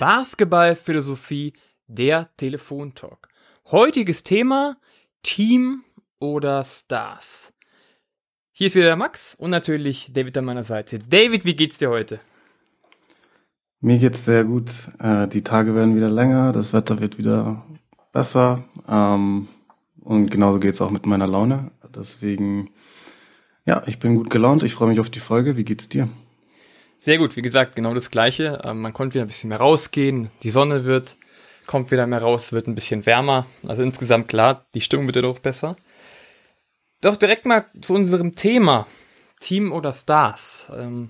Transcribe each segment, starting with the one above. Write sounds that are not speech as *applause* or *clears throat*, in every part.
Basketballphilosophie, der Telefontalk. Heutiges Thema Team oder Stars. Hier ist wieder der Max und natürlich David an meiner Seite. David, wie geht's dir heute? Mir geht's sehr gut. Äh, die Tage werden wieder länger, das Wetter wird wieder besser. Ähm, und genauso geht's auch mit meiner Laune. Deswegen, ja, ich bin gut gelaunt. Ich freue mich auf die Folge. Wie geht's dir? Sehr gut, wie gesagt, genau das Gleiche. Ähm, man konnte wieder ein bisschen mehr rausgehen. Die Sonne wird, kommt wieder mehr raus, wird ein bisschen wärmer. Also insgesamt klar, die Stimmung wird auch besser. Doch direkt mal zu unserem Thema. Team oder Stars. Ähm,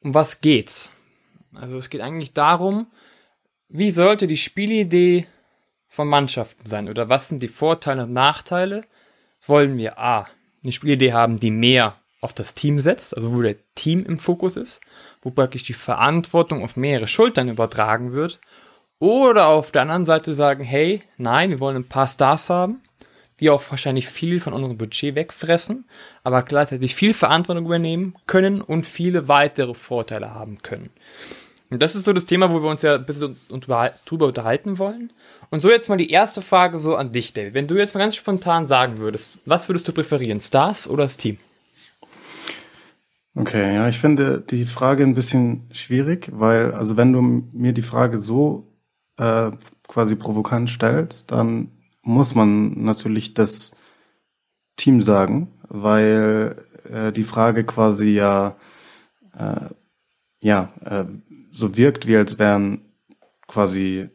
um was geht's? Also es geht eigentlich darum, wie sollte die Spielidee von Mannschaften sein? Oder was sind die Vorteile und Nachteile? Wollen wir A, eine Spielidee haben, die mehr auf das Team setzt, also wo der Team im Fokus ist, wo praktisch die Verantwortung auf mehrere Schultern übertragen wird. Oder auf der anderen Seite sagen, hey, nein, wir wollen ein paar Stars haben, die auch wahrscheinlich viel von unserem Budget wegfressen, aber gleichzeitig viel Verantwortung übernehmen können und viele weitere Vorteile haben können. Und das ist so das Thema, wo wir uns ja ein bisschen drüber unterhalten wollen. Und so jetzt mal die erste Frage so an dich, David. Wenn du jetzt mal ganz spontan sagen würdest, was würdest du präferieren, Stars oder das Team? Okay, ja, ich finde die Frage ein bisschen schwierig, weil, also wenn du mir die Frage so äh, quasi provokant stellst, dann muss man natürlich das Team sagen, weil äh, die Frage quasi ja, äh, ja, äh, so wirkt, wie als wären quasi,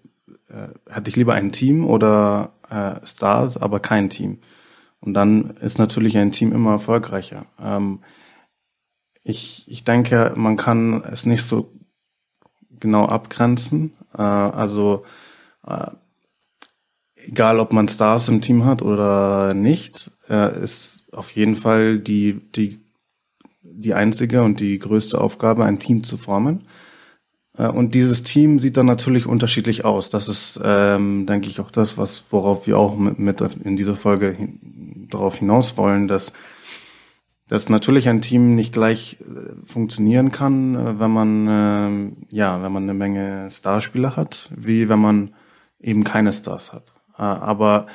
äh, hätte ich lieber ein Team oder äh, Stars, aber kein Team. Und dann ist natürlich ein Team immer erfolgreicher. Ähm, ich, ich denke, man kann es nicht so genau abgrenzen. Äh, also äh, egal, ob man Stars im Team hat oder nicht, äh, ist auf jeden Fall die, die, die einzige und die größte Aufgabe, ein Team zu formen. Äh, und dieses Team sieht dann natürlich unterschiedlich aus. Das ist, ähm, denke ich, auch das, was worauf wir auch mit, mit in dieser Folge hin, darauf hinaus wollen, dass dass natürlich ein Team nicht gleich äh, funktionieren kann, äh, wenn man äh, ja, wenn man eine Menge Starspieler hat, wie wenn man eben keine Stars hat. Äh, aber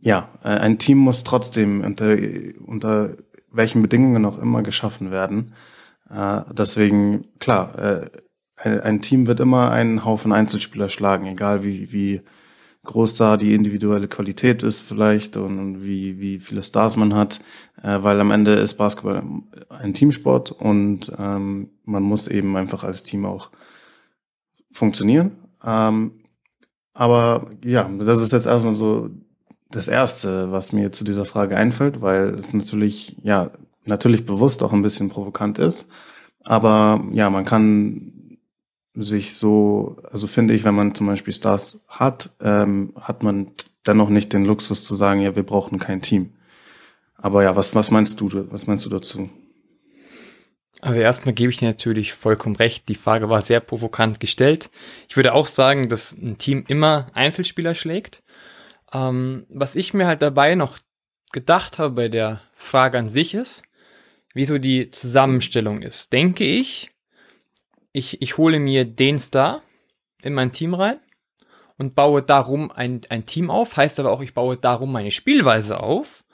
ja, äh, ein Team muss trotzdem unter, unter welchen Bedingungen auch immer geschaffen werden. Äh, deswegen klar, ein Team wird immer einen Haufen Einzelspieler schlagen, egal wie wie groß da die individuelle Qualität ist vielleicht und wie, wie viele Stars man hat, äh, weil am Ende ist Basketball ein Teamsport und ähm, man muss eben einfach als Team auch funktionieren. Ähm, aber ja, das ist jetzt erstmal so das Erste, was mir zu dieser Frage einfällt, weil es natürlich, ja, natürlich bewusst auch ein bisschen provokant ist. Aber ja, man kann sich so, also finde ich, wenn man zum Beispiel Stars hat, ähm, hat man dennoch nicht den Luxus zu sagen, ja, wir brauchen kein Team. Aber ja, was, was meinst du, was meinst du dazu? Also erstmal gebe ich dir natürlich vollkommen recht. Die Frage war sehr provokant gestellt. Ich würde auch sagen, dass ein Team immer Einzelspieler schlägt. Ähm, was ich mir halt dabei noch gedacht habe bei der Frage an sich ist, wieso die Zusammenstellung ist. Denke ich, ich, ich hole mir den Star in mein Team rein und baue darum ein, ein Team auf, heißt aber auch, ich baue darum meine Spielweise auf.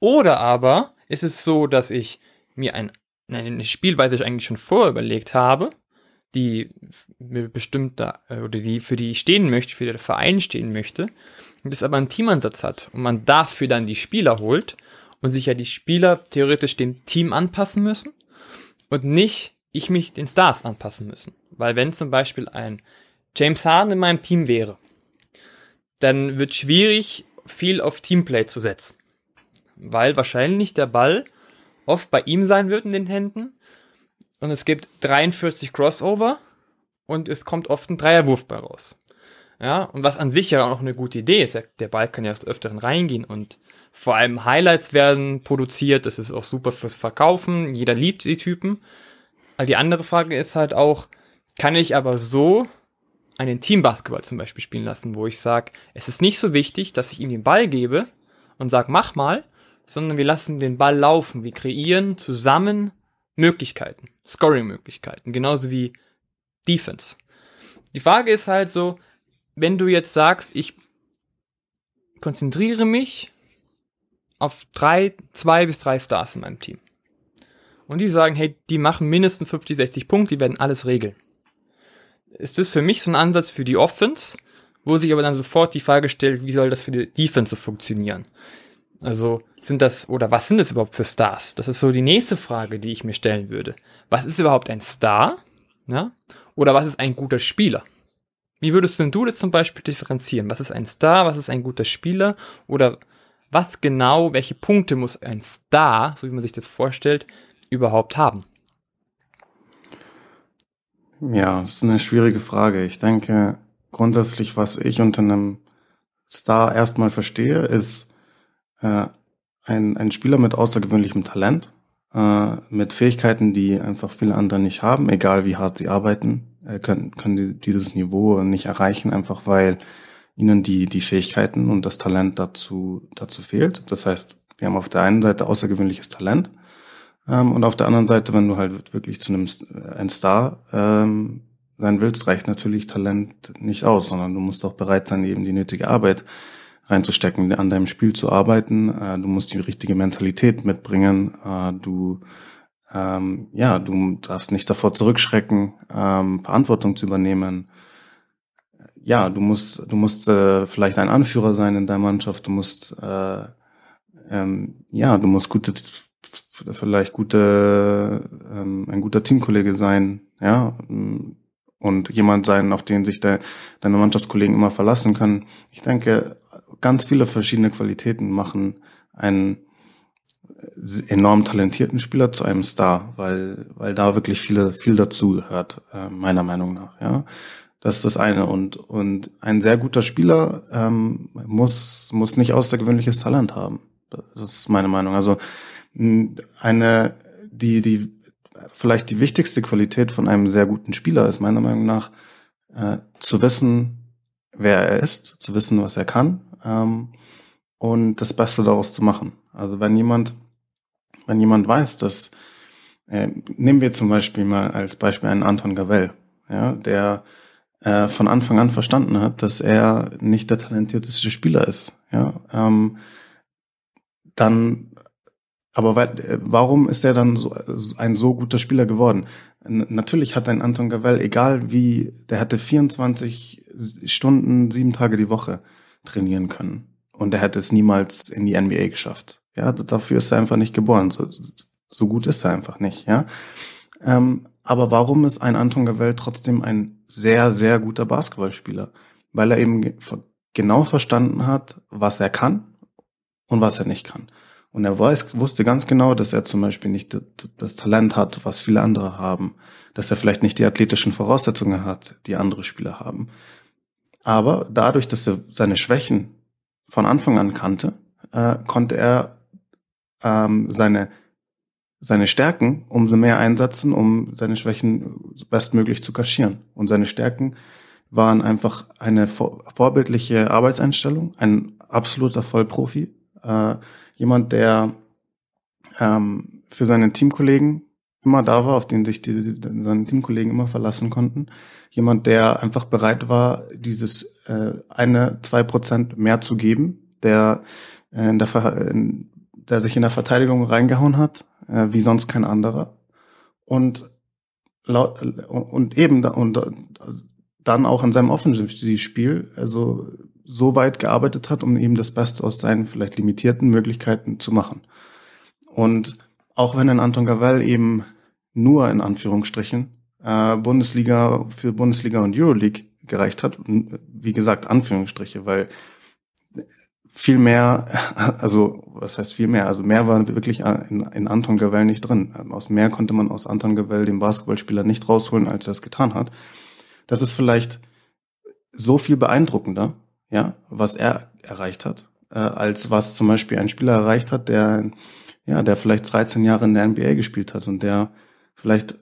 Oder aber ist es so, dass ich mir ein, eine Spielweise eigentlich schon vorher überlegt habe, die mir bestimmt da, äh, oder die, für die ich stehen möchte, für der Verein stehen möchte, und das aber einen Teamansatz hat und man dafür dann die Spieler holt und sich ja die Spieler theoretisch dem Team anpassen müssen und nicht ich mich den Stars anpassen müssen. Weil wenn zum Beispiel ein James Harden in meinem Team wäre, dann wird schwierig, viel auf Teamplay zu setzen. Weil wahrscheinlich der Ball oft bei ihm sein wird in den Händen und es gibt 43 Crossover und es kommt oft ein Dreierwurf bei raus. Ja, und was an sich ja auch eine gute Idee ist, der Ball kann ja öfteren reingehen und vor allem Highlights werden produziert, das ist auch super fürs Verkaufen, jeder liebt die Typen. Die andere Frage ist halt auch, kann ich aber so einen Teambasketball zum Beispiel spielen lassen, wo ich sage, es ist nicht so wichtig, dass ich ihm den Ball gebe und sage, mach mal, sondern wir lassen den Ball laufen. Wir kreieren zusammen Möglichkeiten, Scoring-Möglichkeiten, genauso wie Defense. Die Frage ist halt so, wenn du jetzt sagst, ich konzentriere mich auf drei, zwei bis drei Stars in meinem Team. Und die sagen, hey, die machen mindestens 50, 60 Punkte, die werden alles regeln. Ist das für mich so ein Ansatz für die Offense, wo sich aber dann sofort die Frage stellt, wie soll das für die Defense funktionieren? Also sind das, oder was sind das überhaupt für Stars? Das ist so die nächste Frage, die ich mir stellen würde. Was ist überhaupt ein Star? Ja? Oder was ist ein guter Spieler? Wie würdest denn du das zum Beispiel differenzieren? Was ist ein Star? Was ist ein guter Spieler? Oder was genau, welche Punkte muss ein Star, so wie man sich das vorstellt, überhaupt haben? Ja, das ist eine schwierige Frage. Ich denke, grundsätzlich, was ich unter einem Star erstmal verstehe, ist äh, ein, ein Spieler mit außergewöhnlichem Talent, äh, mit Fähigkeiten, die einfach viele andere nicht haben, egal wie hart sie arbeiten, äh, können, können sie dieses Niveau nicht erreichen, einfach weil ihnen die, die Fähigkeiten und das Talent dazu, dazu fehlt. Das heißt, wir haben auf der einen Seite außergewöhnliches Talent ähm, und auf der anderen Seite, wenn du halt wirklich zu einem ein Star ähm, sein willst, reicht natürlich Talent nicht aus, sondern du musst auch bereit sein, eben die nötige Arbeit reinzustecken, an deinem Spiel zu arbeiten. Äh, du musst die richtige Mentalität mitbringen. Äh, du ähm, ja, du darfst nicht davor zurückschrecken, ähm, Verantwortung zu übernehmen. Ja, du musst, du musst äh, vielleicht ein Anführer sein in deiner Mannschaft. Du musst, äh, ähm, ja, du musst gute, vielleicht gute, ähm, ein guter Teamkollege sein, ja, und jemand sein, auf den sich de, deine Mannschaftskollegen immer verlassen können. Ich denke, ganz viele verschiedene Qualitäten machen einen enorm talentierten Spieler zu einem Star, weil, weil da wirklich viele, viel dazu gehört, äh, meiner Meinung nach, ja. Das ist das eine. Und, und ein sehr guter Spieler ähm, muss, muss nicht außergewöhnliches Talent haben. Das ist meine Meinung. Also eine, die, die, vielleicht die wichtigste Qualität von einem sehr guten Spieler ist meiner Meinung nach, äh, zu wissen, wer er ist, zu wissen, was er kann ähm, und das Beste daraus zu machen. Also wenn jemand, wenn jemand weiß, dass, äh, nehmen wir zum Beispiel mal als Beispiel einen Anton Gavel, ja, der äh, von Anfang an verstanden hat, dass er nicht der talentierteste Spieler ist, ja, ähm, dann aber weil, äh, warum ist er dann so, ein so guter Spieler geworden? Natürlich hat ein Anton Gavel, egal wie, der hatte 24 Stunden, sieben Tage die Woche trainieren können. Und er hätte es niemals in die NBA geschafft. Ja, dafür ist er einfach nicht geboren. So, so gut ist er einfach nicht, ja. Ähm, aber warum ist ein Anton Gavel trotzdem ein sehr, sehr guter Basketballspieler? Weil er eben genau verstanden hat, was er kann und was er nicht kann. Und er weiß, wusste ganz genau, dass er zum Beispiel nicht das Talent hat, was viele andere haben. Dass er vielleicht nicht die athletischen Voraussetzungen hat, die andere Spieler haben. Aber dadurch, dass er seine Schwächen von Anfang an kannte, äh, konnte er ähm, seine, seine Stärken umso mehr einsetzen, um seine Schwächen bestmöglich zu kaschieren. Und seine Stärken waren einfach eine vor, vorbildliche Arbeitseinstellung, ein absoluter Vollprofi, äh, jemand, der ähm, für seine Teamkollegen immer da war, auf den sich die, seine Teamkollegen immer verlassen konnten. Jemand, der einfach bereit war, dieses äh, eine, zwei Prozent mehr zu geben, der, äh, in der, in, der sich in der Verteidigung reingehauen hat, äh, wie sonst kein anderer. Und laut, und eben und dann auch in seinem Offensivspiel, also so weit gearbeitet hat, um eben das Beste aus seinen vielleicht limitierten Möglichkeiten zu machen. Und auch wenn ein Anton Gavel eben nur in Anführungsstrichen äh, Bundesliga für Bundesliga und Euroleague gereicht hat, wie gesagt Anführungsstriche, weil viel mehr, *laughs* also was heißt viel mehr, also mehr war wirklich in, in Anton Gavel nicht drin. Aus mehr konnte man aus Anton Gavel den Basketballspieler nicht rausholen, als er es getan hat. Das ist vielleicht so viel beeindruckender, ja, was er erreicht hat, äh, als was zum Beispiel ein Spieler erreicht hat, der ja, der vielleicht 13 Jahre in der NBA gespielt hat und der vielleicht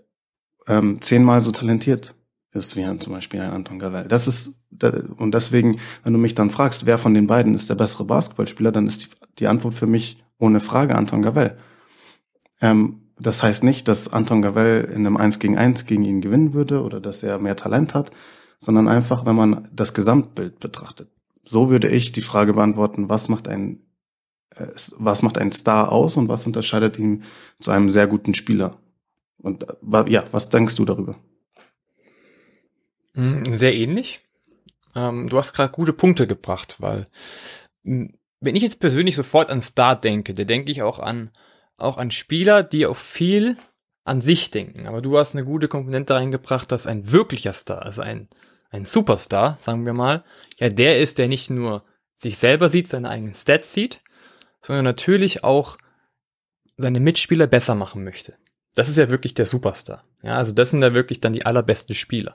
ähm, zehnmal so talentiert ist wie zum Beispiel ein Anton Gavel. Das ist und deswegen, wenn du mich dann fragst, wer von den beiden ist der bessere Basketballspieler, dann ist die, die Antwort für mich ohne Frage Anton Gavel. Ähm, das heißt nicht, dass Anton Gavel in einem 1 gegen 1 gegen ihn gewinnen würde oder dass er mehr Talent hat, sondern einfach, wenn man das Gesamtbild betrachtet. So würde ich die Frage beantworten, was macht ein, äh, was macht ein Star aus und was unterscheidet ihn zu einem sehr guten Spieler? Und äh, ja, was denkst du darüber? Hm, sehr ähnlich. Ähm, du hast gerade gute Punkte gebracht, weil hm, wenn ich jetzt persönlich sofort an Star denke, da denke ich auch an auch an Spieler, die auch viel an sich denken. Aber du hast eine gute Komponente reingebracht, dass ein wirklicher Star, also ein, ein Superstar, sagen wir mal, ja der ist, der nicht nur sich selber sieht, seine eigenen Stats sieht, sondern natürlich auch seine Mitspieler besser machen möchte. Das ist ja wirklich der Superstar. Ja, also das sind da wirklich dann die allerbesten Spieler.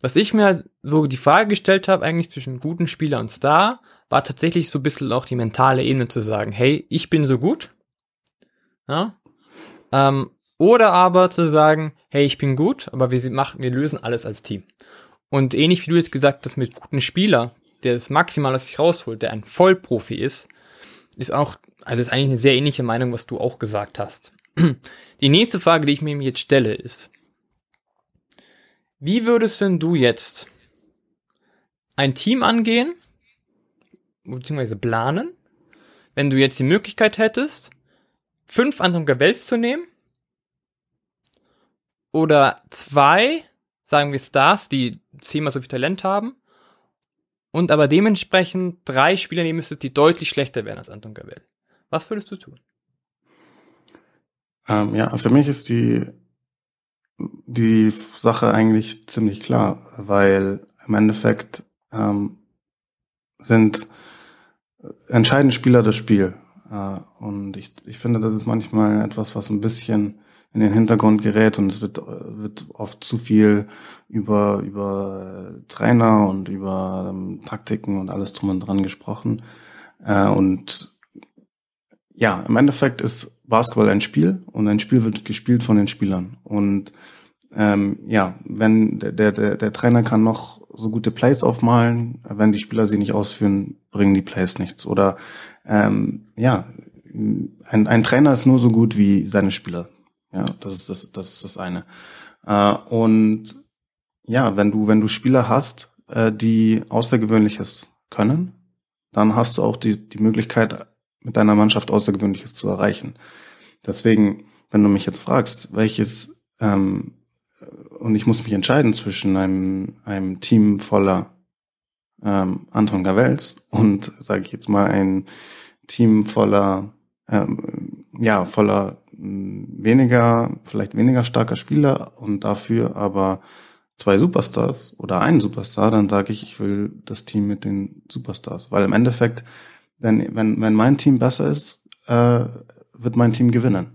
Was ich mir so die Frage gestellt habe, eigentlich zwischen guten Spieler und Star, war tatsächlich so ein bisschen auch die mentale Ebene zu sagen, hey, ich bin so gut. Ja? Ähm, oder aber zu sagen, hey, ich bin gut, aber wir machen, wir lösen alles als Team. Und ähnlich wie du jetzt gesagt hast, mit guten Spieler, der das maximal aus sich rausholt, der ein Vollprofi ist, ist auch, also ist eigentlich eine sehr ähnliche Meinung, was du auch gesagt hast. *clears throat* Die nächste Frage, die ich mir jetzt stelle, ist, wie würdest denn du jetzt ein Team angehen, beziehungsweise planen, wenn du jetzt die Möglichkeit hättest, fünf Anton Wels zu nehmen oder zwei, sagen wir Stars, die zehnmal so viel Talent haben und aber dementsprechend drei Spieler nehmen müsstest, die deutlich schlechter wären als Anton Gabel. Was würdest du tun? Ähm, ja, für mich ist die, die Sache eigentlich ziemlich klar, weil im Endeffekt ähm, sind entscheidende Spieler das Spiel. Äh, und ich, ich finde, das ist manchmal etwas, was ein bisschen in den Hintergrund gerät und es wird, wird oft zu viel über, über Trainer und über ähm, Taktiken und alles drum und dran gesprochen. Äh, und ja, im Endeffekt ist Basketball ein Spiel und ein Spiel wird gespielt von den Spielern. Und ähm, ja, wenn der, der, der Trainer kann noch so gute Plays aufmalen, wenn die Spieler sie nicht ausführen, bringen die Plays nichts. Oder ähm, ja, ein, ein Trainer ist nur so gut wie seine Spieler. Ja, das ist das, das ist das eine. Äh, und ja, wenn du, wenn du Spieler hast, äh, die Außergewöhnliches können, dann hast du auch die, die Möglichkeit, mit deiner Mannschaft Außergewöhnliches zu erreichen. Deswegen, wenn du mich jetzt fragst, welches, ähm, und ich muss mich entscheiden zwischen einem, einem Team voller ähm, Anton Gavels und, sage ich jetzt mal, ein Team voller, ähm, ja, voller weniger, vielleicht weniger starker Spieler und dafür aber zwei Superstars oder einen Superstar, dann sage ich, ich will das Team mit den Superstars. Weil im Endeffekt denn wenn, wenn mein Team besser ist, äh, wird mein Team gewinnen.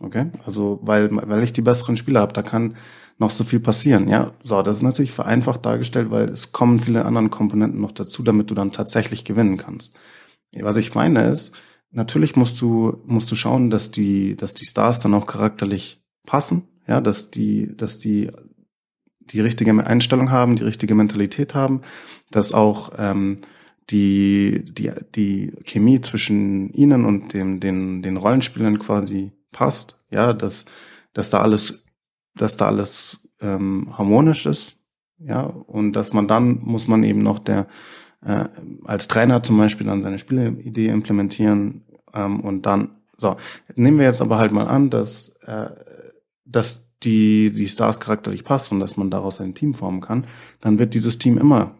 Okay? Also, weil, weil ich die besseren Spieler habe, da kann noch so viel passieren. Ja, so, das ist natürlich vereinfacht dargestellt, weil es kommen viele andere Komponenten noch dazu, damit du dann tatsächlich gewinnen kannst. Was ich meine ist, natürlich musst du, musst du schauen, dass die, dass die Stars dann auch charakterlich passen, ja, dass die, dass die die richtige Einstellung haben, die richtige Mentalität haben, dass auch ähm, die, die, die Chemie zwischen ihnen und dem, den, den Rollenspielern quasi passt, ja, dass, dass da alles, dass da alles ähm, harmonisch ist, ja, und dass man dann muss man eben noch der äh, als Trainer zum Beispiel dann seine Spielidee implementieren ähm, und dann so nehmen wir jetzt aber halt mal an, dass äh, dass die die Stars charakterlich passen und dass man daraus ein Team formen kann, dann wird dieses Team immer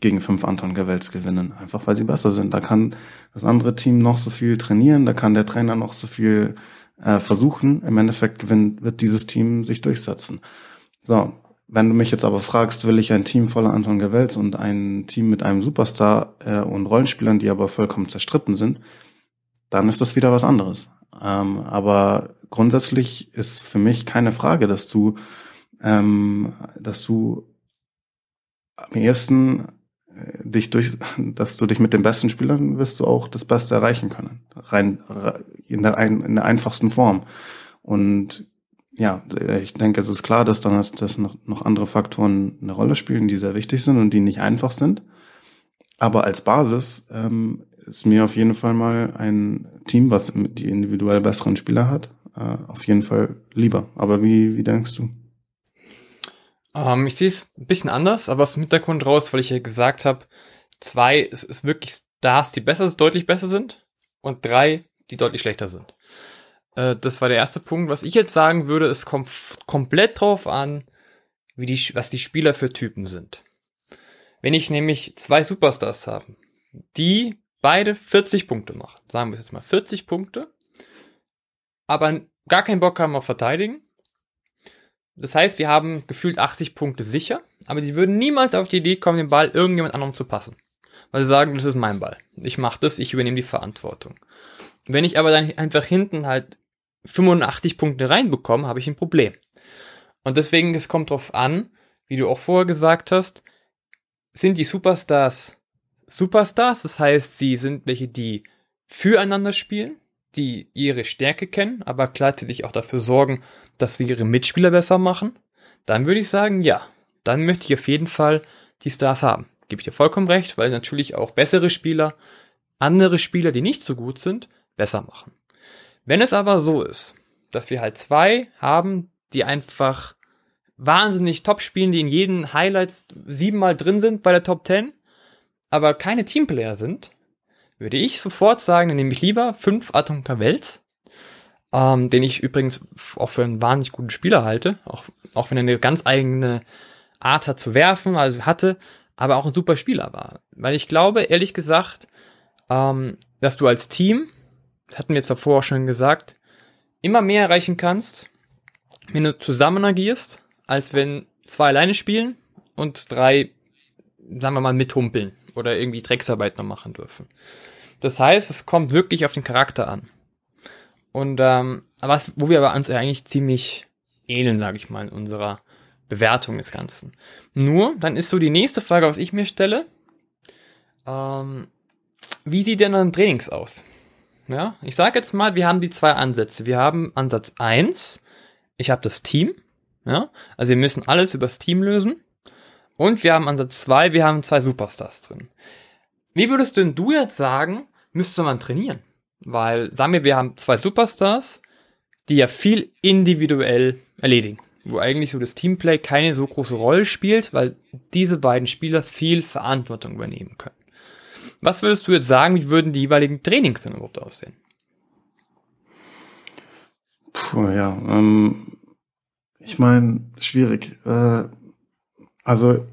gegen fünf Anton Gewells gewinnen, einfach weil sie besser sind. Da kann das andere Team noch so viel trainieren, da kann der Trainer noch so viel äh, versuchen. Im Endeffekt gewinnt, wird dieses Team sich durchsetzen. So, wenn du mich jetzt aber fragst, will ich ein Team voller Anton Gewells und ein Team mit einem Superstar äh, und Rollenspielern, die aber vollkommen zerstritten sind, dann ist das wieder was anderes. Ähm, aber grundsätzlich ist für mich keine Frage, dass du, ähm, dass du am ersten dich durch, *laughs* dass du dich mit den besten Spielern wirst du auch das Beste erreichen können. Rein in der, ein, in der einfachsten Form. Und ja, ich denke, es ist klar, dass dann dass noch, noch andere Faktoren eine Rolle spielen, die sehr wichtig sind und die nicht einfach sind. Aber als Basis ähm, ist mir auf jeden Fall mal ein Team, was die individuell besseren Spieler hat, äh, auf jeden Fall lieber. Aber wie, wie denkst du? Ähm, ich sehe es ein bisschen anders, aber aus dem Hintergrund raus, weil ich ja gesagt habe, zwei ist, ist wirklich Stars, die besser, deutlich besser sind und drei, die deutlich schlechter sind. Äh, das war der erste Punkt. Was ich jetzt sagen würde, es kommt komplett drauf an, wie die, was die Spieler für Typen sind. Wenn ich nämlich zwei Superstars habe, die beide 40 Punkte machen, sagen wir jetzt mal 40 Punkte, aber gar keinen Bock haben auf Verteidigen. Das heißt, wir haben gefühlt 80 Punkte sicher, aber die würden niemals auf die Idee kommen, den Ball irgendjemand anderem zu passen. Weil sie sagen, das ist mein Ball. Ich mache das, ich übernehme die Verantwortung. Wenn ich aber dann einfach hinten halt 85 Punkte reinbekomme, habe ich ein Problem. Und deswegen, es kommt drauf an, wie du auch vorher gesagt hast, sind die Superstars Superstars, das heißt, sie sind welche, die füreinander spielen, die ihre Stärke kennen, aber gleichzeitig auch dafür sorgen, dass sie ihre Mitspieler besser machen, dann würde ich sagen, ja, dann möchte ich auf jeden Fall die Stars haben. Gebe ich dir vollkommen recht, weil natürlich auch bessere Spieler andere Spieler, die nicht so gut sind, besser machen. Wenn es aber so ist, dass wir halt zwei haben, die einfach wahnsinnig top spielen, die in jeden Highlights siebenmal drin sind bei der Top 10, aber keine Teamplayer sind, würde ich sofort sagen, dann nehme ich lieber fünf Atom Cavels, ähm, den ich übrigens auch für einen wahnsinnig guten Spieler halte, auch, auch wenn er eine ganz eigene Art hat zu werfen, also hatte, aber auch ein super Spieler war. Weil ich glaube, ehrlich gesagt, ähm, dass du als Team, hatten wir zwar vorher schon gesagt, immer mehr erreichen kannst, wenn du zusammen agierst, als wenn zwei alleine spielen und drei, sagen wir mal, mithumpeln oder irgendwie Drecksarbeit noch machen dürfen. Das heißt, es kommt wirklich auf den Charakter an. Und ähm, was, wo wir aber uns eigentlich ziemlich ähneln, sage ich mal, in unserer Bewertung des Ganzen. Nur, dann ist so die nächste Frage, was ich mir stelle. Ähm, wie sieht denn dann Trainings aus? Ja, ich sage jetzt mal, wir haben die zwei Ansätze. Wir haben Ansatz eins. ich habe das Team. Ja, also wir müssen alles übers Team lösen. Und wir haben Ansatz 2, wir haben zwei Superstars drin. Wie würdest denn du jetzt sagen, müsste man trainieren? Weil, sagen wir, wir haben zwei Superstars, die ja viel individuell erledigen. Wo eigentlich so das Teamplay keine so große Rolle spielt, weil diese beiden Spieler viel Verantwortung übernehmen können. Was würdest du jetzt sagen, wie würden die jeweiligen Trainings denn überhaupt aussehen? Puh, ja, ähm, ich meine, schwierig. Äh, also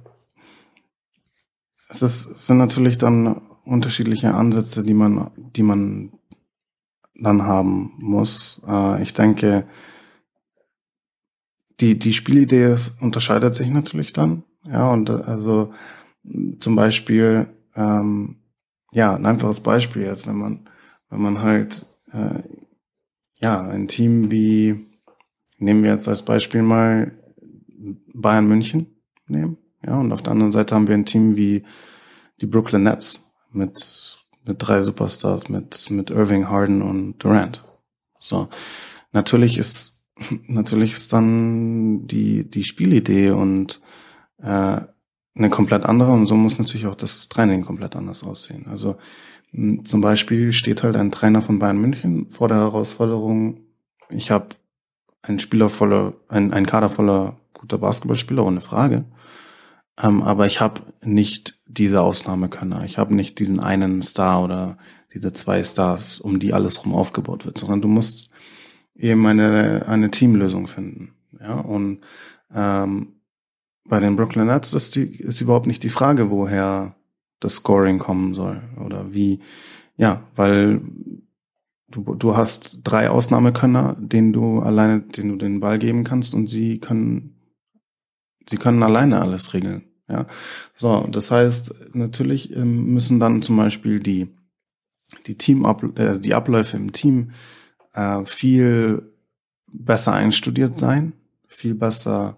es, ist, es sind natürlich dann unterschiedliche Ansätze, die man, die man dann haben muss. Äh, ich denke, die, die Spielidee unterscheidet sich natürlich dann. Ja, und äh, also zum Beispiel, ähm, ja, ein einfaches Beispiel jetzt, wenn man, wenn man halt, äh, ja, ein Team wie, nehmen wir jetzt als Beispiel mal Bayern München, nehmen. Ja, und auf der anderen Seite haben wir ein Team wie die Brooklyn Nets mit, mit drei Superstars, mit, mit Irving, Harden und Durant. So. Natürlich ist, *laughs* natürlich ist dann die, die Spielidee und, äh, eine komplett andere und so muss natürlich auch das Training komplett anders aussehen. Also zum Beispiel steht halt ein Trainer von Bayern München vor der Herausforderung, ich habe einen Spieler voller, ein, ein Kader voller guter Basketballspieler, ohne Frage. Ähm, aber ich habe nicht diese Ausnahmekönner. Ich habe nicht diesen einen Star oder diese zwei Stars, um die alles rum aufgebaut wird, sondern du musst eben eine, eine Teamlösung finden. Ja, und ähm, bei den Brooklyn Nets ist, die, ist überhaupt nicht die Frage, woher das Scoring kommen soll oder wie. Ja, weil du, du hast drei Ausnahmekönner, denen du alleine, denen du den Ball geben kannst und sie können Sie können alleine alles regeln. Ja, so, das heißt, natürlich ähm, müssen dann zum Beispiel die, die Team, äh, die Abläufe im Team äh, viel besser einstudiert sein, viel besser,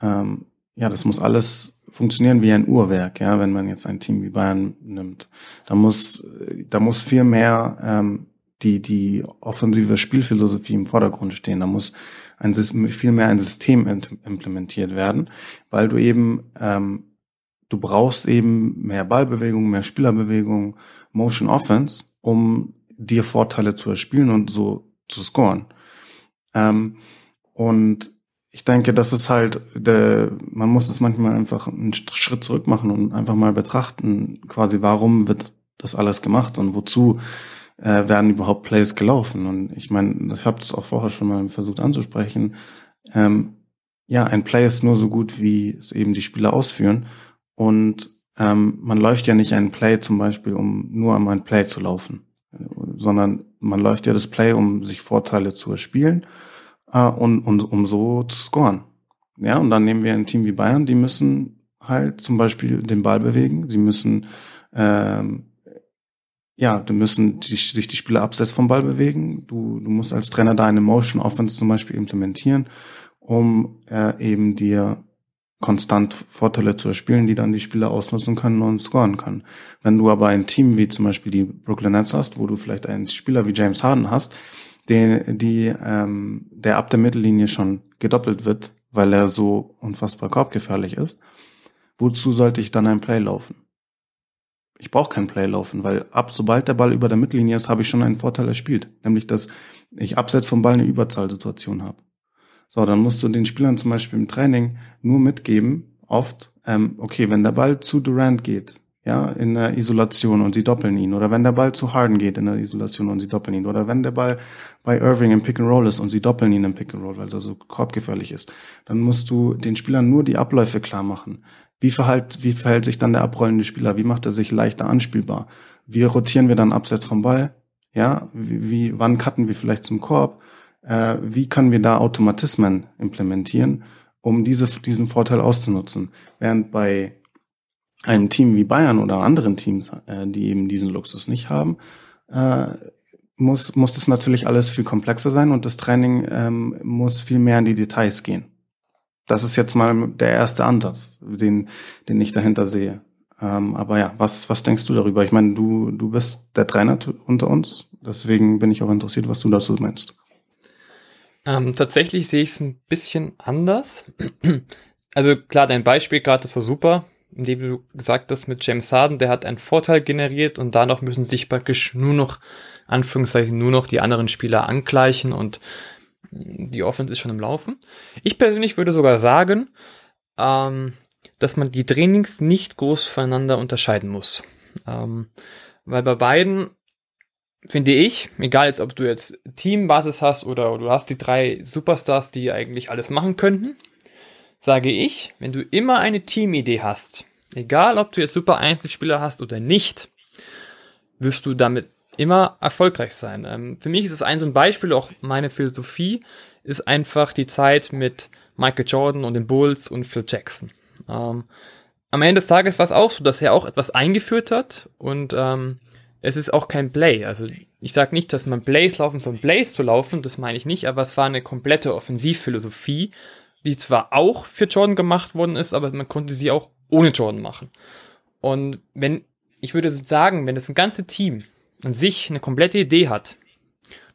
ähm, ja, das muss alles funktionieren wie ein Uhrwerk, ja, wenn man jetzt ein Team wie Bayern nimmt. Da muss, da muss viel mehr ähm, die, die offensive Spielphilosophie im Vordergrund stehen. Da muss ein, viel mehr ein System implementiert werden, weil du eben, ähm, du brauchst eben mehr Ballbewegung, mehr Spielerbewegung, Motion Offense, um dir Vorteile zu erspielen und so zu scoren. Ähm, und ich denke, das ist halt, der, man muss es manchmal einfach einen Schritt zurück machen und einfach mal betrachten, quasi, warum wird das alles gemacht und wozu äh, werden überhaupt Plays gelaufen. Und ich meine, ich habe das auch vorher schon mal versucht anzusprechen. Ähm, ja, ein Play ist nur so gut, wie es eben die Spieler ausführen. Und ähm, man läuft ja nicht ein Play zum Beispiel, um nur um ein Play zu laufen, sondern man läuft ja das Play, um sich Vorteile zu erspielen äh, und, und um so zu scoren. Ja, und dann nehmen wir ein Team wie Bayern, die müssen halt zum Beispiel den Ball bewegen, sie müssen ähm, ja, du müssen die, sich die Spieler abseits vom Ball bewegen. Du, du musst als Trainer da eine Motion Offense zum Beispiel implementieren, um äh, eben dir konstant Vorteile zu erspielen, die dann die Spieler ausnutzen können und scoren können. Wenn du aber ein Team wie zum Beispiel die Brooklyn Nets hast, wo du vielleicht einen Spieler wie James Harden hast, den, die, ähm, der ab der Mittellinie schon gedoppelt wird, weil er so unfassbar korbgefährlich ist, wozu sollte ich dann ein Play laufen? Ich brauche kein Play laufen, weil ab sobald der Ball über der Mittellinie ist, habe ich schon einen Vorteil erspielt, nämlich dass ich abseits vom Ball eine Überzahlsituation habe. So, dann musst du den Spielern zum Beispiel im Training nur mitgeben, oft, ähm, okay, wenn der Ball zu Durant geht, ja, in der Isolation und sie doppeln ihn, oder wenn der Ball zu Harden geht in der Isolation und sie doppeln ihn, oder wenn der Ball bei Irving im Pick and Roll ist und sie doppeln ihn im Pick and Roll, weil er so korbgefährlich ist, dann musst du den Spielern nur die Abläufe klar machen. Wie verhält, wie verhält sich dann der abrollende Spieler? Wie macht er sich leichter anspielbar? Wie rotieren wir dann abseits vom Ball? Ja, wie, wie wann cutten wir vielleicht zum Korb? Äh, wie können wir da Automatismen implementieren, um diese, diesen Vorteil auszunutzen? Während bei einem Team wie Bayern oder anderen Teams, äh, die eben diesen Luxus nicht haben, äh, muss, muss das natürlich alles viel komplexer sein und das Training ähm, muss viel mehr in die Details gehen. Das ist jetzt mal der erste Ansatz, den, den ich dahinter sehe. Ähm, aber ja, was, was denkst du darüber? Ich meine, du, du bist der Trainer unter uns, deswegen bin ich auch interessiert, was du dazu meinst. Ähm, tatsächlich sehe ich es ein bisschen anders. Also klar, dein Beispiel gerade, das war super, indem du gesagt hast mit James Harden, der hat einen Vorteil generiert und danach müssen sich praktisch nur noch, Anführungszeichen, nur noch die anderen Spieler angleichen und die Offense ist schon im Laufen. Ich persönlich würde sogar sagen, ähm, dass man die Trainings nicht groß voneinander unterscheiden muss. Ähm, weil bei beiden finde ich, egal jetzt, ob du jetzt Teambasis hast oder du hast die drei Superstars, die eigentlich alles machen könnten, sage ich, wenn du immer eine Teamidee hast, egal ob du jetzt super Einzelspieler hast oder nicht, wirst du damit immer erfolgreich sein. Ähm, für mich ist es ein so ein Beispiel, auch meine Philosophie ist einfach die Zeit mit Michael Jordan und den Bulls und Phil Jackson. Ähm, am Ende des Tages war es auch so, dass er auch etwas eingeführt hat und ähm, es ist auch kein Play. Also ich sage nicht, dass man Plays laufen soll, um Plays zu laufen, das meine ich nicht, aber es war eine komplette Offensivphilosophie, die zwar auch für Jordan gemacht worden ist, aber man konnte sie auch ohne Jordan machen. Und wenn, ich würde sagen, wenn das ein ganze Team an sich eine komplette Idee hat,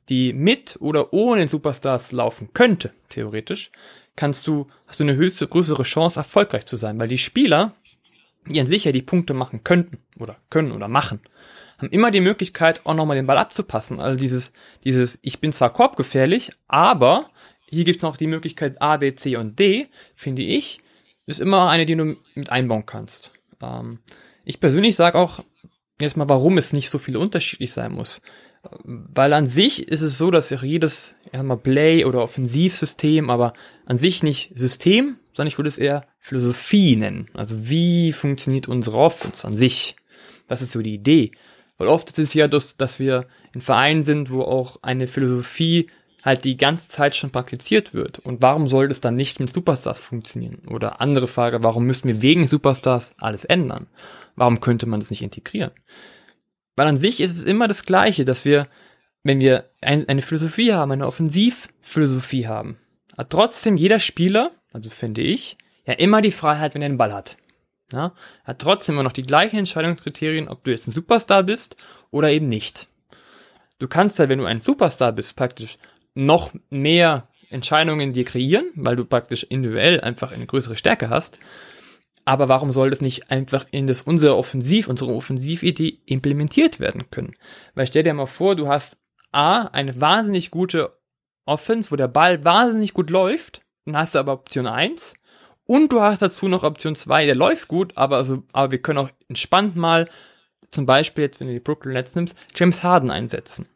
die mit oder ohne Superstars laufen könnte, theoretisch, kannst du, hast du eine höchste, größere Chance, erfolgreich zu sein, weil die Spieler, die an sich ja die Punkte machen könnten oder können oder machen, haben immer die Möglichkeit, auch nochmal den Ball abzupassen. Also dieses, dieses, ich bin zwar korbgefährlich, aber hier gibt's noch die Möglichkeit A, B, C und D, finde ich, ist immer eine, die du mit einbauen kannst. Ähm, ich persönlich sage auch jetzt mal, warum es nicht so viel unterschiedlich sein muss. Weil an sich ist es so, dass jedes mal Play- oder Offensivsystem, aber an sich nicht System, sondern ich würde es eher Philosophie nennen. Also wie funktioniert unsere Offense an sich? Was ist so die Idee? Weil oft ist es ja, dass, dass wir in Vereinen sind, wo auch eine Philosophie halt die ganze Zeit schon praktiziert wird. Und warum sollte es dann nicht mit Superstars funktionieren? Oder andere Frage, warum müssen wir wegen Superstars alles ändern? Warum könnte man das nicht integrieren? Weil an sich ist es immer das Gleiche, dass wir, wenn wir ein, eine Philosophie haben, eine Offensivphilosophie haben, hat trotzdem jeder Spieler, also finde ich, ja immer die Freiheit, wenn er den Ball hat. Ja, hat trotzdem immer noch die gleichen Entscheidungskriterien, ob du jetzt ein Superstar bist oder eben nicht. Du kannst halt, wenn du ein Superstar bist, praktisch noch mehr Entscheidungen dir kreieren, weil du praktisch individuell einfach eine größere Stärke hast. Aber warum soll das nicht einfach in das unsere Offensiv, unsere Offensividee implementiert werden können? Weil stell dir mal vor, du hast A, eine wahnsinnig gute Offense, wo der Ball wahnsinnig gut läuft, dann hast du aber Option 1 und du hast dazu noch Option 2, der läuft gut, aber, also, aber wir können auch entspannt mal, zum Beispiel jetzt, wenn du die Brooklyn Nets nimmst, James Harden einsetzen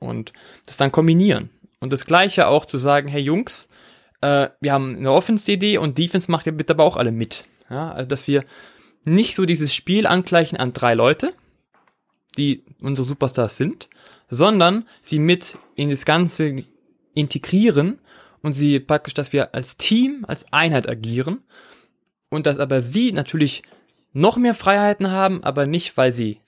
und das dann kombinieren. Und das gleiche auch zu sagen, hey Jungs, äh, wir haben eine Offense-Idee und Defense macht ihr bitte aber auch alle mit. Ja, also dass wir nicht so dieses Spiel angleichen an drei Leute, die unsere Superstars sind, sondern sie mit in das Ganze integrieren und sie praktisch, dass wir als Team, als Einheit agieren und dass aber sie natürlich noch mehr Freiheiten haben, aber nicht, weil sie,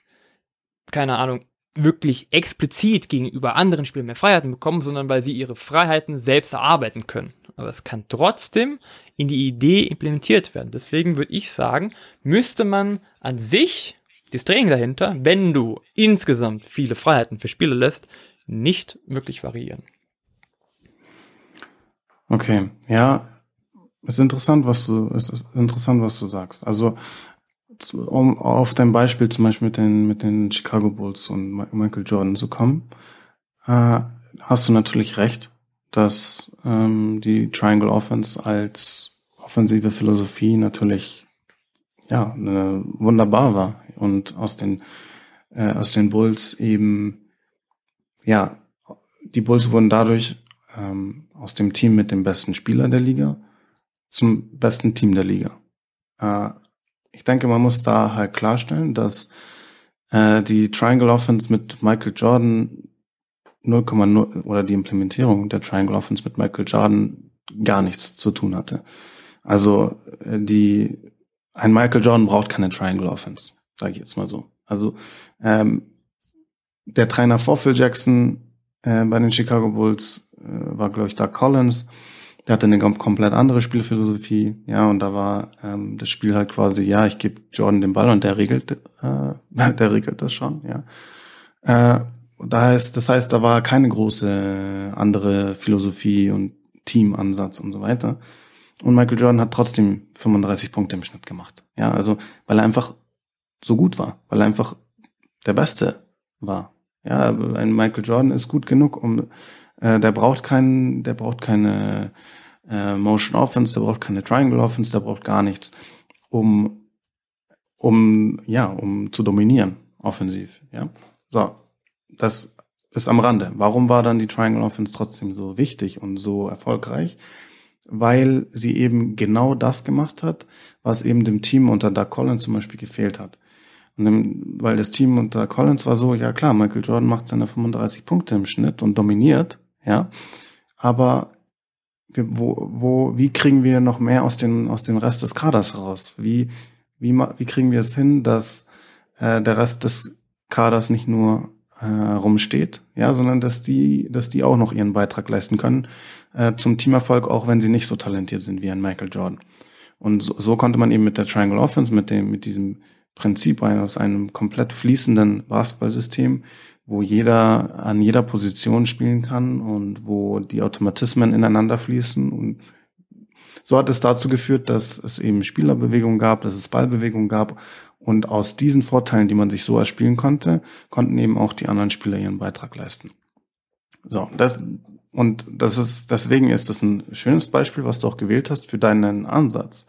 keine Ahnung, wirklich explizit gegenüber anderen Spielern mehr Freiheiten bekommen, sondern weil sie ihre Freiheiten selbst erarbeiten können. Aber es kann trotzdem in die Idee implementiert werden. Deswegen würde ich sagen, müsste man an sich das Training dahinter, wenn du insgesamt viele Freiheiten für Spieler lässt, nicht wirklich variieren. Okay, ja, ist interessant, was du, ist interessant, was du sagst. Also, um auf dein Beispiel zum Beispiel mit den, mit den Chicago Bulls und Michael Jordan zu kommen, äh, hast du natürlich recht, dass ähm, die Triangle Offense als offensive Philosophie natürlich ja eine, wunderbar war und aus den äh, aus den Bulls eben ja die Bulls wurden dadurch ähm, aus dem Team mit dem besten Spieler der Liga zum besten Team der Liga. Äh, ich denke, man muss da halt klarstellen, dass äh, die Triangle Offense mit Michael Jordan 0,0 oder die Implementierung der Triangle Offense mit Michael Jordan gar nichts zu tun hatte. Also äh, die ein Michael Jordan braucht keine Triangle Offense, sage ich jetzt mal so. Also ähm, der Trainer vor Phil Jackson äh, bei den Chicago Bulls äh, war, glaube ich, Doug Collins. Der hatte eine komplett andere Spielphilosophie, ja, und da war ähm, das Spiel halt quasi, ja, ich gebe Jordan den Ball und der regelt, äh, *laughs* der regelt das schon, ja. Äh, da heißt, das heißt, da war keine große andere Philosophie und Teamansatz und so weiter. Und Michael Jordan hat trotzdem 35 Punkte im Schnitt gemacht. Ja, also weil er einfach so gut war, weil er einfach der Beste war. Ja, ein Michael Jordan ist gut genug, um äh, der braucht keinen, der braucht keine äh, Motion Offense, der braucht keine Triangle Offense, der braucht gar nichts, um um ja, um zu dominieren offensiv. Ja, so das ist am Rande. Warum war dann die Triangle Offense trotzdem so wichtig und so erfolgreich? Weil sie eben genau das gemacht hat, was eben dem Team unter Doug Collins zum Beispiel gefehlt hat. Und dem, weil das Team unter Collins war so, ja klar, Michael Jordan macht seine 35 Punkte im Schnitt und dominiert, ja. Aber wo, wo, wie kriegen wir noch mehr aus den, aus den Rest des Kaders raus? Wie, wie, wie kriegen wir es hin, dass äh, der Rest des Kaders nicht nur äh, rumsteht, ja, sondern dass die, dass die auch noch ihren Beitrag leisten können äh, zum Teamerfolg, auch wenn sie nicht so talentiert sind wie ein Michael Jordan. Und so, so konnte man eben mit der Triangle Offense, mit dem, mit diesem Prinzip aus einem komplett fließenden Basketballsystem, wo jeder an jeder Position spielen kann und wo die Automatismen ineinander fließen und so hat es dazu geführt, dass es eben Spielerbewegungen gab, dass es Ballbewegungen gab und aus diesen Vorteilen, die man sich so erspielen konnte, konnten eben auch die anderen Spieler ihren Beitrag leisten. So, das, und das ist, deswegen ist das ein schönes Beispiel, was du auch gewählt hast für deinen Ansatz.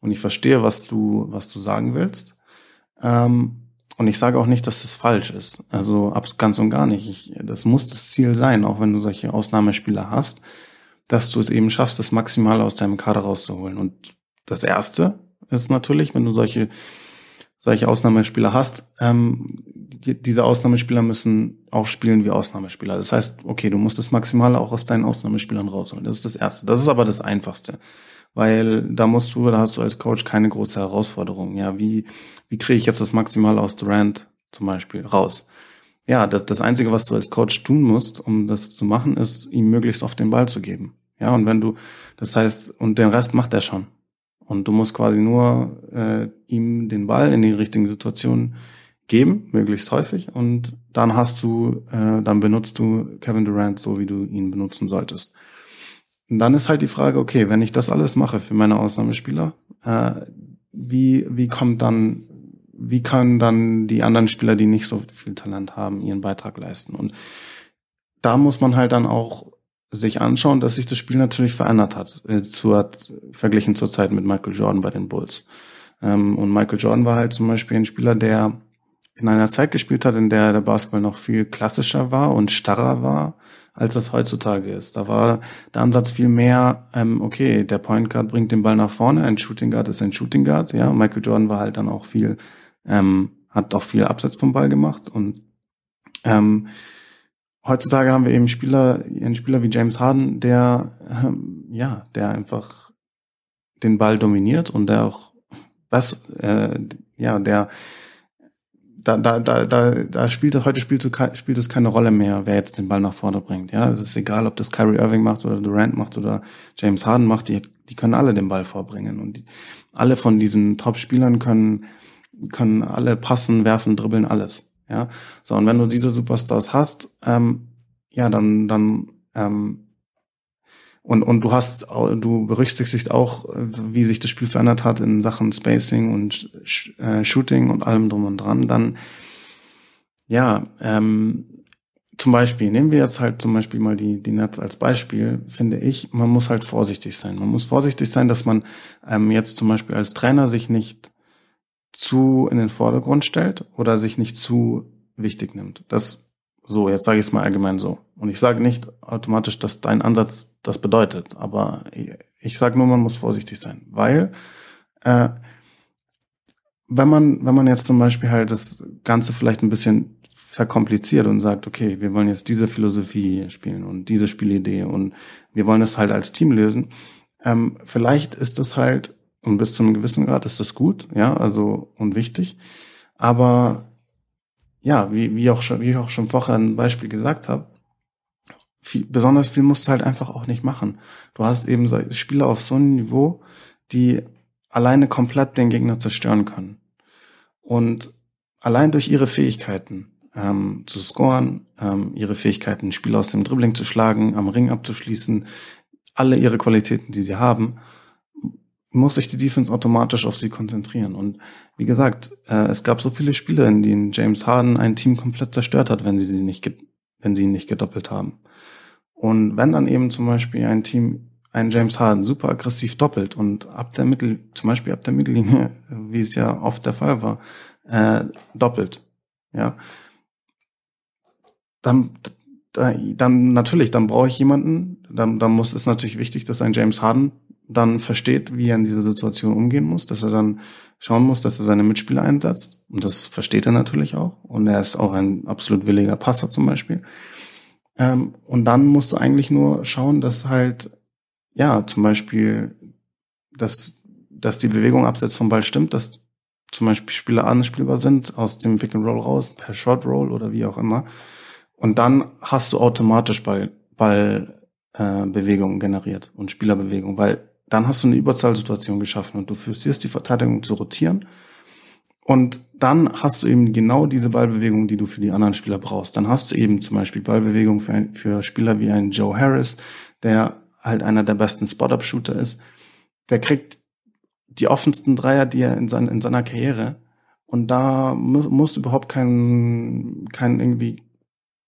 Und ich verstehe, was du, was du sagen willst. Ähm, und ich sage auch nicht, dass das falsch ist. Also ganz und gar nicht. Ich, das muss das Ziel sein, auch wenn du solche Ausnahmespieler hast, dass du es eben schaffst, das Maximale aus deinem Kader rauszuholen. Und das Erste ist natürlich, wenn du solche solche Ausnahmespieler hast, ähm, diese Ausnahmespieler müssen auch spielen wie Ausnahmespieler. Das heißt, okay, du musst das Maximale auch aus deinen Ausnahmespielern rausholen. Das ist das Erste. Das ist aber das Einfachste. Weil da musst du, da hast du als Coach keine große Herausforderung. Ja, wie, wie kriege ich jetzt das Maximale aus Durant zum Beispiel raus? Ja, das, das Einzige, was du als Coach tun musst, um das zu machen, ist, ihm möglichst oft den Ball zu geben. Ja, und wenn du, das heißt, und den Rest macht er schon. Und du musst quasi nur äh, ihm den Ball in die richtigen Situationen geben, möglichst häufig. Und dann hast du, äh, dann benutzt du Kevin Durant so, wie du ihn benutzen solltest. Und dann ist halt die Frage, okay, wenn ich das alles mache für meine Ausnahmespieler, äh, wie, wie kommt dann, wie können dann die anderen Spieler, die nicht so viel Talent haben, ihren Beitrag leisten? Und da muss man halt dann auch sich anschauen, dass sich das Spiel natürlich verändert hat, äh, zu, verglichen zur Zeit mit Michael Jordan bei den Bulls. Ähm, und Michael Jordan war halt zum Beispiel ein Spieler, der in einer Zeit gespielt hat, in der der Basketball noch viel klassischer war und starrer war, als das heutzutage ist. Da war der Ansatz viel mehr, ähm, okay, der Point Guard bringt den Ball nach vorne, ein Shooting Guard ist ein Shooting Guard, ja. Michael Jordan war halt dann auch viel, ähm, hat auch viel Abseits vom Ball gemacht und ähm, heutzutage haben wir eben Spieler, einen Spieler wie James Harden, der, ähm, ja, der einfach den Ball dominiert und der auch was, äh, ja, der da, da, da, da, da spielt heute spielt, spielt es keine Rolle mehr, wer jetzt den Ball nach vorne bringt. Ja, es ist egal, ob das Kyrie Irving macht oder Durant macht oder James Harden macht. Die, die können alle den Ball vorbringen und die, alle von diesen Top-Spielern können können alle passen, werfen, dribbeln, alles. Ja, so und wenn du diese Superstars hast, ähm, ja, dann dann ähm, und, und du hast, du berücksichtigst auch, wie sich das Spiel verändert hat in Sachen Spacing und äh, Shooting und allem drum und dran, dann, ja, ähm, zum Beispiel, nehmen wir jetzt halt zum Beispiel mal die, die Nets als Beispiel, finde ich, man muss halt vorsichtig sein. Man muss vorsichtig sein, dass man ähm, jetzt zum Beispiel als Trainer sich nicht zu in den Vordergrund stellt oder sich nicht zu wichtig nimmt. Das so, jetzt sage ich es mal allgemein so. Und ich sage nicht automatisch, dass dein Ansatz das bedeutet, aber ich sage nur, man muss vorsichtig sein, weil äh, wenn man wenn man jetzt zum Beispiel halt das Ganze vielleicht ein bisschen verkompliziert und sagt, okay, wir wollen jetzt diese Philosophie spielen und diese Spielidee und wir wollen es halt als Team lösen, ähm, vielleicht ist das halt und bis zu einem gewissen Grad ist das gut, ja, also und wichtig, aber ja, wie, wie, auch schon, wie ich auch schon vorher ein Beispiel gesagt habe, viel, besonders viel musst du halt einfach auch nicht machen. Du hast eben so Spieler auf so einem Niveau, die alleine komplett den Gegner zerstören können. Und allein durch ihre Fähigkeiten ähm, zu scoren, ähm, ihre Fähigkeiten, Spieler aus dem Dribbling zu schlagen, am Ring abzuschließen, alle ihre Qualitäten, die sie haben, muss sich die Defense automatisch auf sie konzentrieren. Und wie gesagt, äh, es gab so viele Spiele, in denen James Harden ein Team komplett zerstört hat, wenn sie sie nicht, wenn sie ihn nicht gedoppelt haben. Und wenn dann eben zum Beispiel ein Team einen James Harden super aggressiv doppelt und ab der Mittel, zum Beispiel ab der Mittellinie, wie es ja oft der Fall war, äh, doppelt, ja, dann, dann natürlich, dann brauche ich jemanden, dann, dann muss es natürlich wichtig, dass ein James Harden dann versteht, wie er in dieser Situation umgehen muss, dass er dann schauen muss, dass er seine Mitspieler einsetzt. Und das versteht er natürlich auch. Und er ist auch ein absolut williger Passer zum Beispiel. Ähm, und dann musst du eigentlich nur schauen, dass halt, ja, zum Beispiel, dass, dass die Bewegung abseits vom Ball stimmt, dass zum Beispiel Spieler anspielbar sind, aus dem Pick and Roll raus, per Short Roll oder wie auch immer. Und dann hast du automatisch Ball, Ball äh, Bewegung generiert und Spielerbewegung, weil dann hast du eine Überzahlsituation geschaffen und du forcierst die Verteidigung zu rotieren. Und dann hast du eben genau diese Ballbewegung, die du für die anderen Spieler brauchst. Dann hast du eben zum Beispiel Ballbewegung für, für Spieler wie ein Joe Harris, der halt einer der besten Spot-Up-Shooter ist. Der kriegt die offensten Dreier, die er in, sein, in seiner Karriere. Und da mu muss überhaupt kein, kein irgendwie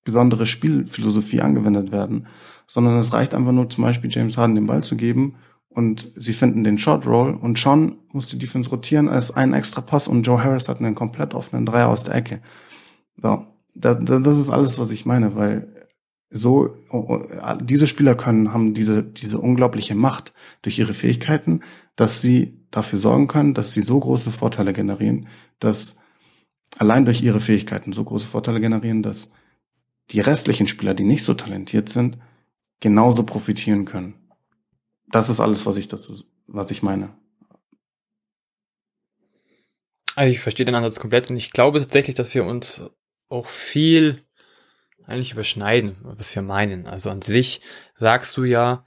besondere Spielphilosophie angewendet werden, sondern es reicht einfach nur zum Beispiel James Harden den Ball zu geben und sie finden den Short Roll und schon muss die Defense rotieren als ein extra Pass und Joe Harris hat einen komplett offenen Dreier aus der Ecke. So, das, das ist alles, was ich meine, weil so diese Spieler können haben diese diese unglaubliche Macht durch ihre Fähigkeiten, dass sie dafür sorgen können, dass sie so große Vorteile generieren, dass allein durch ihre Fähigkeiten so große Vorteile generieren, dass die restlichen Spieler, die nicht so talentiert sind, genauso profitieren können. Das ist alles, was ich dazu, was ich meine. Also ich verstehe den Ansatz komplett und ich glaube tatsächlich, dass wir uns auch viel eigentlich überschneiden, was wir meinen. Also an sich sagst du ja,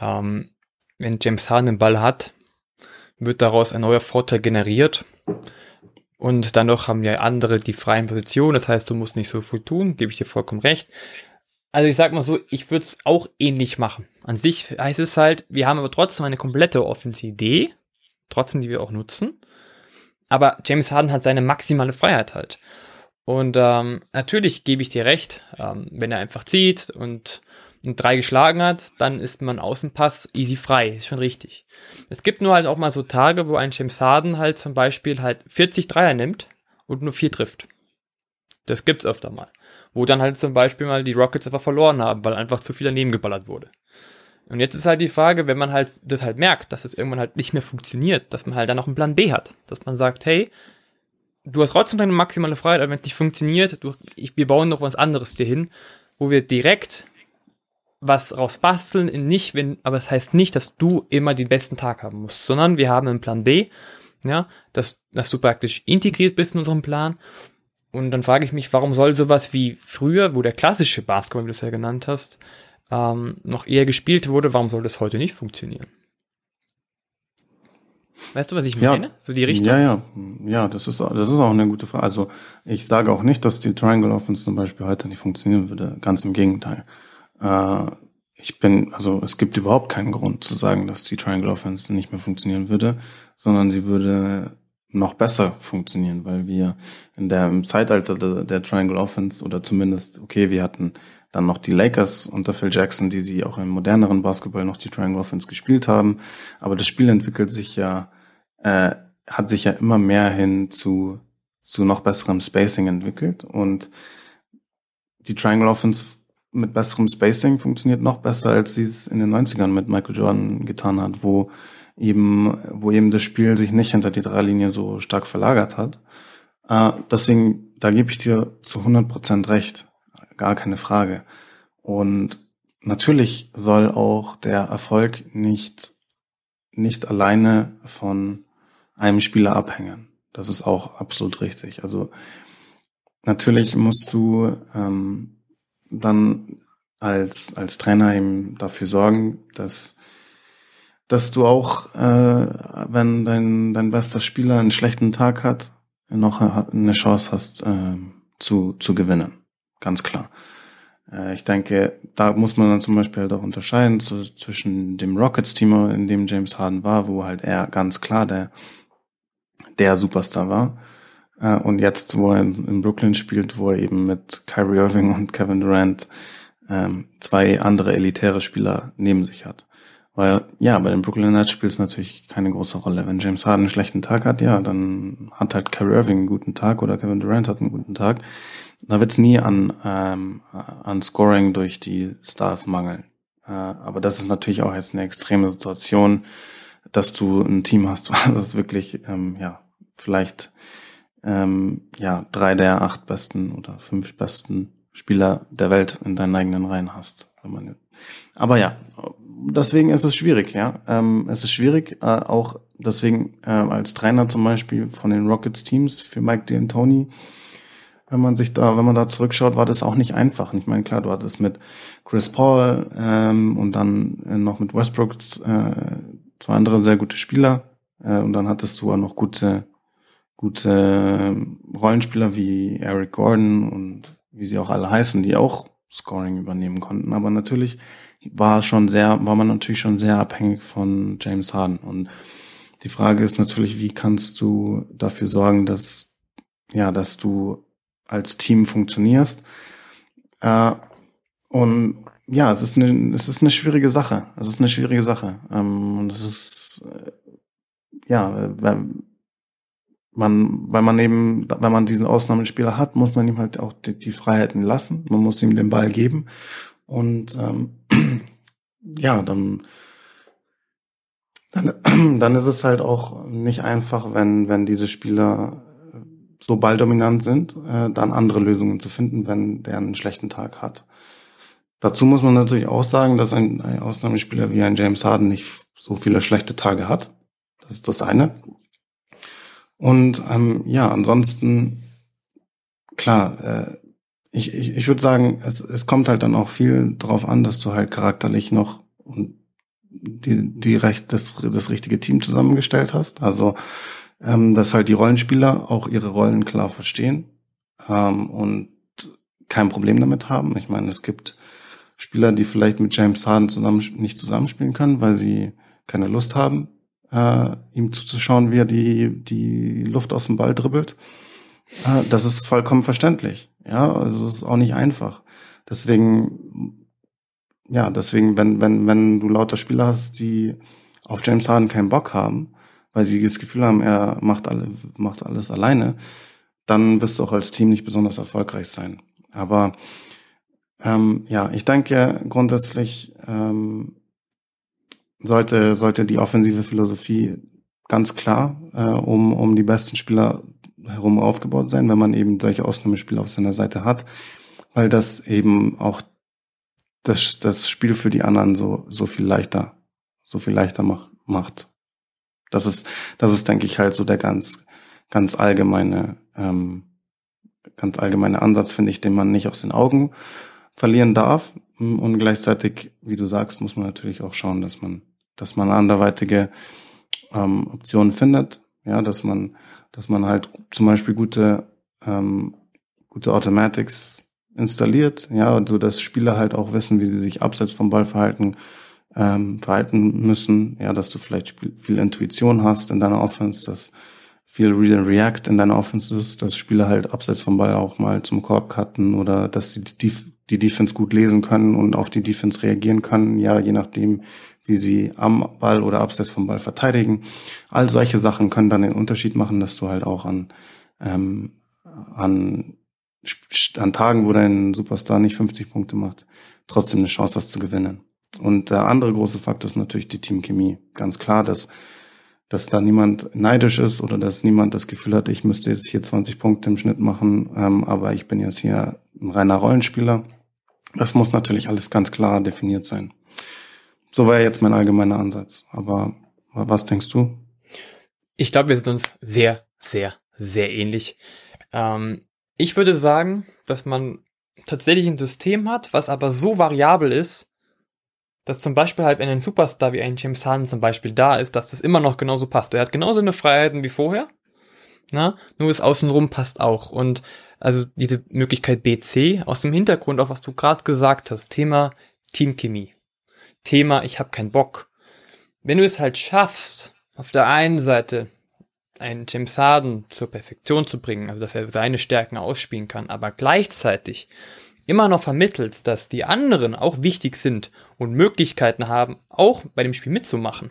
ähm, wenn James Harden den Ball hat, wird daraus ein neuer Vorteil generiert. Und dann noch haben ja andere die freien Positionen, das heißt, du musst nicht so viel tun, gebe ich dir vollkommen recht. Also ich sag mal so, ich würde es auch ähnlich machen. An sich heißt es halt, wir haben aber trotzdem eine komplette offensive Idee, trotzdem die wir auch nutzen. Aber James Harden hat seine maximale Freiheit halt. Und ähm, natürlich gebe ich dir recht, ähm, wenn er einfach zieht und und drei geschlagen hat, dann ist man Außenpass easy frei, ist schon richtig. Es gibt nur halt auch mal so Tage, wo ein James Harden halt zum Beispiel halt 40 Dreier nimmt und nur vier trifft. Das gibt's öfter mal. Wo dann halt zum Beispiel mal die Rockets einfach verloren haben, weil einfach zu viel daneben geballert wurde. Und jetzt ist halt die Frage, wenn man halt das halt merkt, dass es das irgendwann halt nicht mehr funktioniert, dass man halt dann noch einen Plan B hat. Dass man sagt, hey, du hast trotzdem deine maximale Freiheit, aber wenn es nicht funktioniert, du, ich, wir bauen noch was anderes dir hin, wo wir direkt was rausbasteln, nicht, wenn, aber das heißt nicht, dass du immer den besten Tag haben musst, sondern wir haben einen Plan B, ja, dass, dass du praktisch integriert bist in unserem Plan. Und dann frage ich mich, warum soll sowas wie früher, wo der klassische Basketball, wie du es ja genannt hast, ähm, noch eher gespielt wurde, warum soll das heute nicht funktionieren? Weißt du, was ich meine? Ja, so die Richtung? Ja, ja. Ja, das ist, das ist auch eine gute Frage. Also, ich sage auch nicht, dass die Triangle Offense zum Beispiel heute nicht funktionieren würde. Ganz im Gegenteil. Äh, ich bin, also, es gibt überhaupt keinen Grund zu sagen, dass die Triangle Offense nicht mehr funktionieren würde, sondern sie würde noch besser funktionieren, weil wir in der im Zeitalter der, der Triangle Offense oder zumindest, okay, wir hatten dann noch die Lakers unter Phil Jackson, die sie auch im moderneren Basketball noch die Triangle Offense gespielt haben. Aber das Spiel entwickelt sich ja, äh, hat sich ja immer mehr hin zu, zu noch besserem Spacing entwickelt. Und die Triangle Offense mit besserem Spacing funktioniert noch besser, als sie es in den 90ern mit Michael Jordan getan hat, wo eben, wo eben das Spiel sich nicht hinter die Dreilinie so stark verlagert hat. Äh, deswegen, da gebe ich dir zu 100 Prozent recht gar keine Frage. Und natürlich soll auch der Erfolg nicht, nicht alleine von einem Spieler abhängen. Das ist auch absolut richtig. Also natürlich musst du ähm, dann als, als Trainer eben dafür sorgen, dass, dass du auch, äh, wenn dein, dein bester Spieler einen schlechten Tag hat, noch eine Chance hast äh, zu, zu gewinnen. Ganz klar. Äh, ich denke, da muss man dann zum Beispiel halt auch unterscheiden zu, zwischen dem Rockets-Team, in dem James Harden war, wo halt er ganz klar der, der Superstar war. Äh, und jetzt, wo er in, Brooklyn spielt, wo er eben mit Kyrie Irving und Kevin Durant ähm, zwei andere elitäre Spieler neben sich hat. Weil, ja, bei den Brooklyn Nets spielt es natürlich keine große Rolle. Wenn James Harden einen schlechten Tag hat, ja, dann hat halt Kyrie Irving einen guten Tag oder Kevin Durant hat einen guten Tag. Da wird es nie an, ähm, an Scoring durch die Stars mangeln. Äh, aber das ist natürlich auch jetzt eine extreme Situation, dass du ein Team hast, *laughs* das wirklich, ähm, ja, vielleicht ähm, ja, drei der acht besten oder fünf besten Spieler der Welt in deinen eigenen Reihen hast. Aber ja, deswegen ist es schwierig, ja. Ähm, es ist schwierig, äh, auch deswegen äh, als Trainer zum Beispiel von den Rockets Teams für Mike D'Antoni wenn man sich da, wenn man da zurückschaut, war das auch nicht einfach. ich meine, klar, du hattest mit Chris Paul ähm, und dann äh, noch mit Westbrook äh, zwei andere sehr gute Spieler äh, und dann hattest du auch noch gute gute äh, Rollenspieler wie Eric Gordon und wie sie auch alle heißen, die auch Scoring übernehmen konnten. Aber natürlich war schon sehr, war man natürlich schon sehr abhängig von James Harden. Und die Frage ist natürlich, wie kannst du dafür sorgen, dass ja, dass du als Team funktionierst. Äh, und ja, es ist eine, es ist eine schwierige Sache. Es ist eine schwierige Sache. Ähm, und es ist, äh, ja, weil man, weil man eben, wenn man diesen Ausnahmespieler hat, muss man ihm halt auch die, die Freiheiten lassen. Man muss ihm den Ball geben. Und ähm, ja, dann, dann, *clears throat* dann ist es halt auch nicht einfach, wenn, wenn diese Spieler so balldominant sind, äh, dann andere Lösungen zu finden, wenn der einen schlechten Tag hat. Dazu muss man natürlich auch sagen, dass ein, ein Ausnahmespieler wie ein James Harden nicht so viele schlechte Tage hat. Das ist das eine. Und ähm, ja, ansonsten, klar, äh, ich, ich, ich würde sagen, es, es kommt halt dann auch viel drauf an, dass du halt charakterlich noch die, die recht, das, das richtige Team zusammengestellt hast. Also ähm, dass halt die Rollenspieler auch ihre Rollen klar verstehen ähm, und kein Problem damit haben. Ich meine, es gibt Spieler, die vielleicht mit James Harden zusammen nicht zusammenspielen können, weil sie keine Lust haben, äh, ihm zuzuschauen, wie er die, die Luft aus dem Ball dribbelt. Äh, das ist vollkommen verständlich. Ja, also es ist auch nicht einfach. Deswegen ja, deswegen, wenn, wenn, wenn du lauter Spieler hast, die auf James Harden keinen Bock haben, weil sie das Gefühl haben, er macht, alle, macht alles alleine, dann wirst du auch als Team nicht besonders erfolgreich sein. Aber ähm, ja, ich denke grundsätzlich ähm, sollte, sollte die offensive Philosophie ganz klar äh, um, um die besten Spieler herum aufgebaut sein, wenn man eben solche Ausnahmespieler auf seiner Seite hat, weil das eben auch das, das Spiel für die anderen so, so viel leichter, so viel leichter mach, macht. Das ist, das ist, denke ich, halt so der ganz, ganz allgemeine, ähm, ganz allgemeine Ansatz, finde ich, den man nicht aus den Augen verlieren darf. Und gleichzeitig, wie du sagst, muss man natürlich auch schauen, dass man, dass man anderweitige ähm, Optionen findet. Ja, dass man, dass man halt zum Beispiel gute, ähm, gute Automatics installiert, ja, so dass Spieler halt auch wissen, wie sie sich abseits vom Ball verhalten, ähm, verhalten müssen, ja, dass du vielleicht viel Intuition hast in deiner Offense, dass viel Read and React in deiner Offense ist, dass Spieler halt abseits vom Ball auch mal zum Korb cutten oder dass sie die, die Defense gut lesen können und auf die Defense reagieren können, ja, je nachdem, wie sie am Ball oder abseits vom Ball verteidigen. All solche Sachen können dann den Unterschied machen, dass du halt auch an, ähm, an, an Tagen, wo dein Superstar nicht 50 Punkte macht, trotzdem eine Chance hast zu gewinnen. Und der andere große Faktor ist natürlich die Teamchemie. Ganz klar, dass, dass da niemand neidisch ist oder dass niemand das Gefühl hat, ich müsste jetzt hier 20 Punkte im Schnitt machen, ähm, aber ich bin jetzt hier ein reiner Rollenspieler. Das muss natürlich alles ganz klar definiert sein. So war jetzt mein allgemeiner Ansatz. Aber was denkst du? Ich glaube, wir sind uns sehr, sehr, sehr ähnlich. Ähm, ich würde sagen, dass man tatsächlich ein System hat, was aber so variabel ist, dass zum Beispiel halt, wenn ein Superstar wie ein James Harden zum Beispiel da ist, dass das immer noch genauso passt. Er hat genauso eine Freiheiten wie vorher, na, nur das Außenrum passt auch. Und also diese Möglichkeit BC aus dem Hintergrund, auf was du gerade gesagt hast, Thema Teamchemie. Thema, ich habe keinen Bock. Wenn du es halt schaffst, auf der einen Seite einen James Harden zur Perfektion zu bringen, also dass er seine Stärken ausspielen kann, aber gleichzeitig immer noch vermittelst, dass die anderen auch wichtig sind und Möglichkeiten haben, auch bei dem Spiel mitzumachen.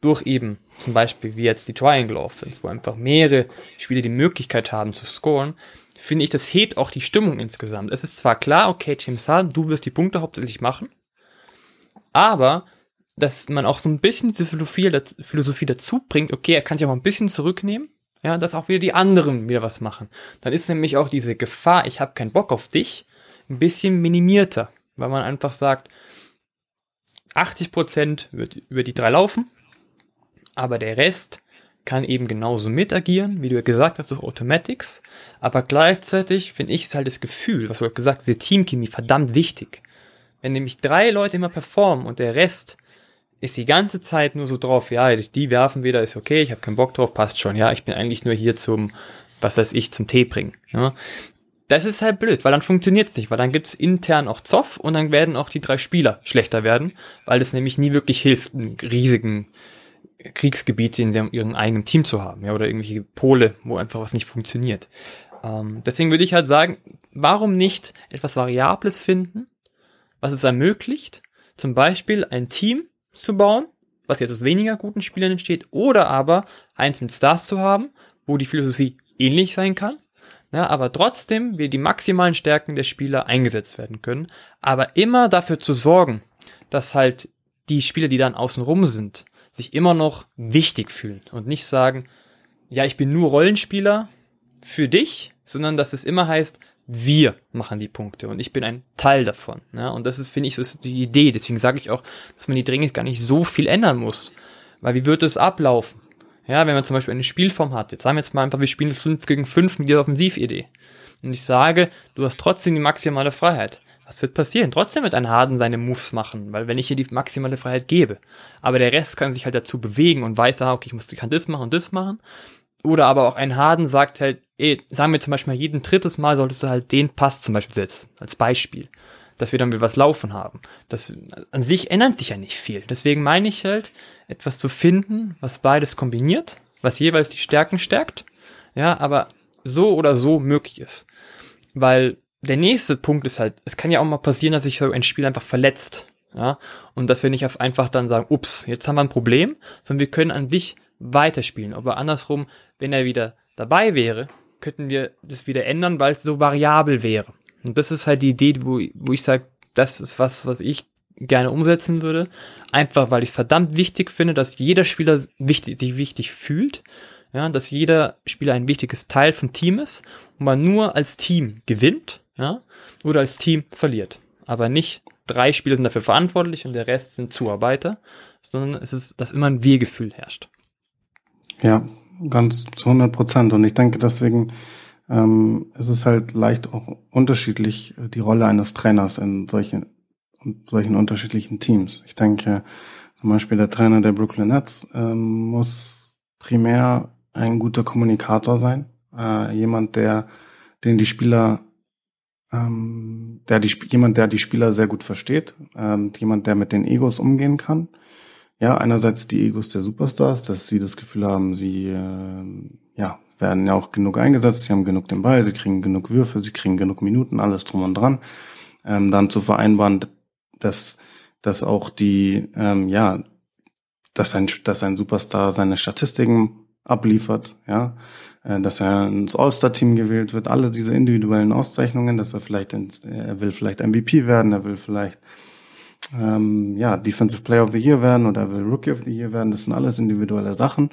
Durch eben zum Beispiel wie jetzt die Triangle Offense, wo einfach mehrere Spieler die Möglichkeit haben zu scoren, finde ich, das hebt auch die Stimmung insgesamt. Es ist zwar klar, okay, James Harden, du wirst die Punkte hauptsächlich machen, aber dass man auch so ein bisschen diese Philosophie, dazu bringt, okay, er kann sich auch mal ein bisschen zurücknehmen, ja, dass auch wieder die anderen wieder was machen. Dann ist nämlich auch diese Gefahr, ich habe keinen Bock auf dich, ein bisschen minimierter, weil man einfach sagt, 80% wird über die drei laufen, aber der Rest kann eben genauso mit agieren, wie du ja gesagt hast, durch Automatics, aber gleichzeitig finde ich es halt das Gefühl, was du gesagt hast, diese Teamchemie verdammt wichtig. Wenn nämlich drei Leute immer performen und der Rest ist die ganze Zeit nur so drauf, ja, die werfen wieder, ist okay, ich habe keinen Bock drauf, passt schon, ja, ich bin eigentlich nur hier zum, was weiß ich, zum Tee bringen. Ja. Das ist halt blöd, weil dann funktioniert's nicht, weil dann gibt's intern auch Zoff und dann werden auch die drei Spieler schlechter werden, weil es nämlich nie wirklich hilft, einen riesigen Kriegsgebiet in ihrem eigenen Team zu haben, ja, oder irgendwelche Pole, wo einfach was nicht funktioniert. Ähm, deswegen würde ich halt sagen, warum nicht etwas Variables finden, was es ermöglicht, zum Beispiel ein Team zu bauen, was jetzt aus weniger guten Spielern entsteht, oder aber eins mit Stars zu haben, wo die Philosophie ähnlich sein kann, ja, aber trotzdem wir die maximalen Stärken der Spieler eingesetzt werden können, aber immer dafür zu sorgen, dass halt die Spieler, die dann außenrum sind, sich immer noch wichtig fühlen und nicht sagen, ja, ich bin nur Rollenspieler für dich, sondern dass es immer heißt, wir machen die Punkte und ich bin ein Teil davon. Ja? Und das ist, finde ich, ist die Idee. Deswegen sage ich auch, dass man die dringend gar nicht so viel ändern muss. Weil wie wird es ablaufen? Ja, wenn man zum Beispiel eine Spielform hat, jetzt sagen wir jetzt mal einfach, wir spielen 5 gegen 5 mit dieser Offensividee. Und ich sage, du hast trotzdem die maximale Freiheit. Was wird passieren? Trotzdem wird ein Harden seine Moves machen, weil wenn ich hier die maximale Freiheit gebe, aber der Rest kann sich halt dazu bewegen und weiß, ah, okay, ich muss, ich kann das machen und das machen, oder aber auch ein Harden sagt halt, ey, sagen wir zum Beispiel jeden drittes Mal solltest du halt den Pass zum Beispiel setzen, als Beispiel. Dass wir dann wieder was laufen haben. Das, an sich ändert sich ja nicht viel. Deswegen meine ich halt, etwas zu finden, was beides kombiniert, was jeweils die Stärken stärkt, ja, aber so oder so möglich ist. Weil der nächste Punkt ist halt, es kann ja auch mal passieren, dass sich so ein Spiel einfach verletzt. Ja, und dass wir nicht einfach dann sagen, ups, jetzt haben wir ein Problem, sondern wir können an sich weiterspielen. Aber andersrum, wenn er wieder dabei wäre, könnten wir das wieder ändern, weil es so variabel wäre. Und das ist halt die Idee, wo, wo ich sage, das ist was, was ich gerne umsetzen würde. Einfach, weil ich es verdammt wichtig finde, dass jeder Spieler wichtig, sich wichtig fühlt. Ja, dass jeder Spieler ein wichtiges Teil vom Team ist und man nur als Team gewinnt, ja, oder als Team verliert. Aber nicht drei Spieler sind dafür verantwortlich und der Rest sind Zuarbeiter, sondern es ist, dass immer ein Wir-Gefühl herrscht. Ja, ganz zu 100 Prozent. Und ich denke, deswegen ähm, ist es halt leicht auch unterschiedlich, äh, die Rolle eines Trainers in solchen, solchen unterschiedlichen Teams. Ich denke, zum Beispiel der Trainer der Brooklyn Nets ähm, muss primär ein guter Kommunikator sein. Äh, jemand, der, den die Spieler ähm, der die, jemand, der die Spieler sehr gut versteht, ähm, jemand, der mit den Egos umgehen kann. Ja, einerseits die Egos der Superstars, dass sie das Gefühl haben, sie äh, ja, werden ja auch genug eingesetzt, sie haben genug den Ball, sie kriegen genug Würfe, sie kriegen genug Minuten, alles drum und dran. Ähm, dann zu vereinbaren, dass, dass auch die, ähm, ja, dass ein, dass ein Superstar seine Statistiken abliefert, ja, äh, dass er ins All-Star-Team gewählt wird, alle diese individuellen Auszeichnungen, dass er vielleicht ins, er will vielleicht MVP werden, er will vielleicht ähm, ja Defensive Player of the Year werden oder er will Rookie of the Year werden. Das sind alles individuelle Sachen,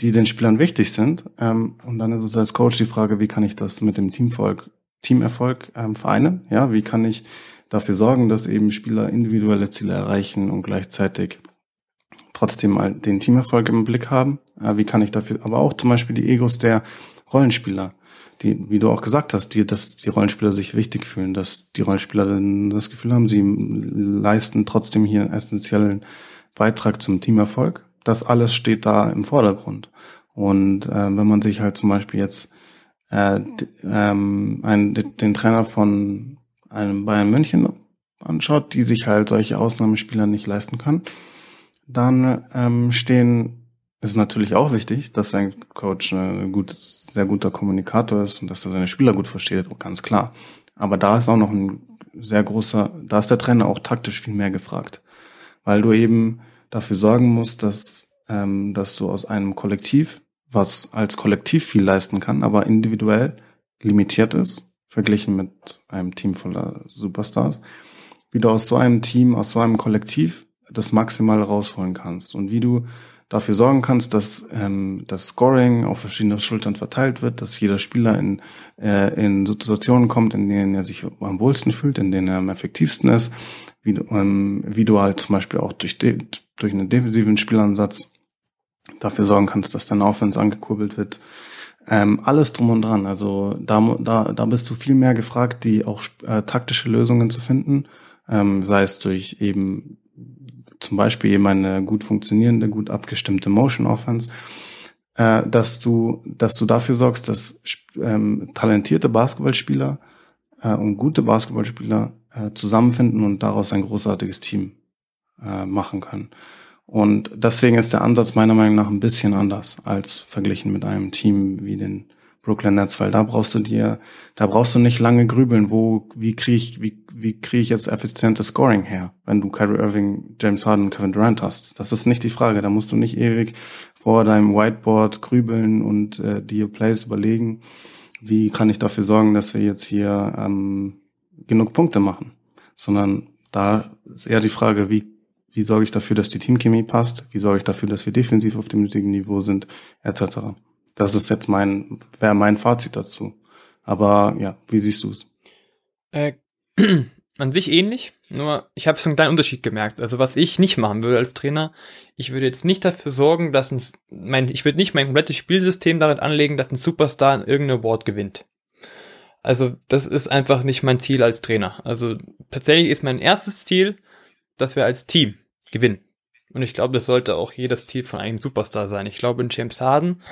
die den Spielern wichtig sind. Ähm, und dann ist es als Coach die Frage, wie kann ich das mit dem Teamvolk, Teamerfolg ähm, vereinen? Ja, wie kann ich dafür sorgen, dass eben Spieler individuelle Ziele erreichen und gleichzeitig trotzdem mal den Teamerfolg im Blick haben. Äh, wie kann ich dafür, aber auch zum Beispiel die Egos der Rollenspieler, die, wie du auch gesagt hast, die, dass die Rollenspieler sich wichtig fühlen, dass die Rollenspieler das Gefühl haben, sie leisten trotzdem hier einen essentiellen Beitrag zum Teamerfolg. Das alles steht da im Vordergrund. Und äh, wenn man sich halt zum Beispiel jetzt äh, ähm, einen, den Trainer von einem Bayern München anschaut, die sich halt solche Ausnahmespieler nicht leisten können, dann ähm, stehen, ist natürlich auch wichtig, dass ein Coach ein gut, sehr guter Kommunikator ist und dass er seine Spieler gut versteht, ganz klar. Aber da ist auch noch ein sehr großer, da ist der Trainer auch taktisch viel mehr gefragt, weil du eben dafür sorgen musst, dass, ähm, dass du aus einem Kollektiv, was als Kollektiv viel leisten kann, aber individuell limitiert ist, verglichen mit einem Team voller Superstars, wie du aus so einem Team, aus so einem Kollektiv das maximal rausholen kannst und wie du dafür sorgen kannst, dass ähm, das Scoring auf verschiedene Schultern verteilt wird, dass jeder Spieler in, äh, in Situationen kommt, in denen er sich am wohlsten fühlt, in denen er am effektivsten ist, wie, ähm, wie du halt zum Beispiel auch durch, de durch einen defensiven Spielansatz dafür sorgen kannst, dass dein Offense angekurbelt wird. Ähm, alles drum und dran. Also da, da, da bist du viel mehr gefragt, die auch äh, taktische Lösungen zu finden, ähm, sei es durch eben zum Beispiel eben eine gut funktionierende, gut abgestimmte Motion Offense, äh, dass du, dass du dafür sorgst, dass ähm, talentierte Basketballspieler äh, und gute Basketballspieler äh, zusammenfinden und daraus ein großartiges Team äh, machen können. Und deswegen ist der Ansatz meiner Meinung nach ein bisschen anders als verglichen mit einem Team wie den Brooklyn Nets, weil da brauchst du dir, da brauchst du nicht lange grübeln, wo, wie kriege ich, wie, wie kriege ich jetzt effizientes Scoring her, wenn du Kyrie Irving, James Harden und Kevin Durant hast. Das ist nicht die Frage. Da musst du nicht ewig vor deinem Whiteboard grübeln und äh, dir Plays überlegen, wie kann ich dafür sorgen, dass wir jetzt hier ähm, genug Punkte machen, sondern da ist eher die Frage, wie wie sorge ich dafür, dass die Teamchemie passt, wie sorge ich dafür, dass wir defensiv auf dem nötigen Niveau sind, etc. Das ist jetzt mein, wäre mein Fazit dazu. Aber ja, wie siehst du es? Äh, *clears throat* an sich ähnlich, nur ich habe so einen kleinen Unterschied gemerkt. Also was ich nicht machen würde als Trainer, ich würde jetzt nicht dafür sorgen, dass ein, mein, ich würde nicht mein komplettes Spielsystem darin anlegen, dass ein Superstar irgendein Award gewinnt. Also das ist einfach nicht mein Ziel als Trainer. Also tatsächlich ist mein erstes Ziel, dass wir als Team gewinnen. Und ich glaube, das sollte auch jedes Ziel von einem Superstar sein. Ich glaube, in James Harden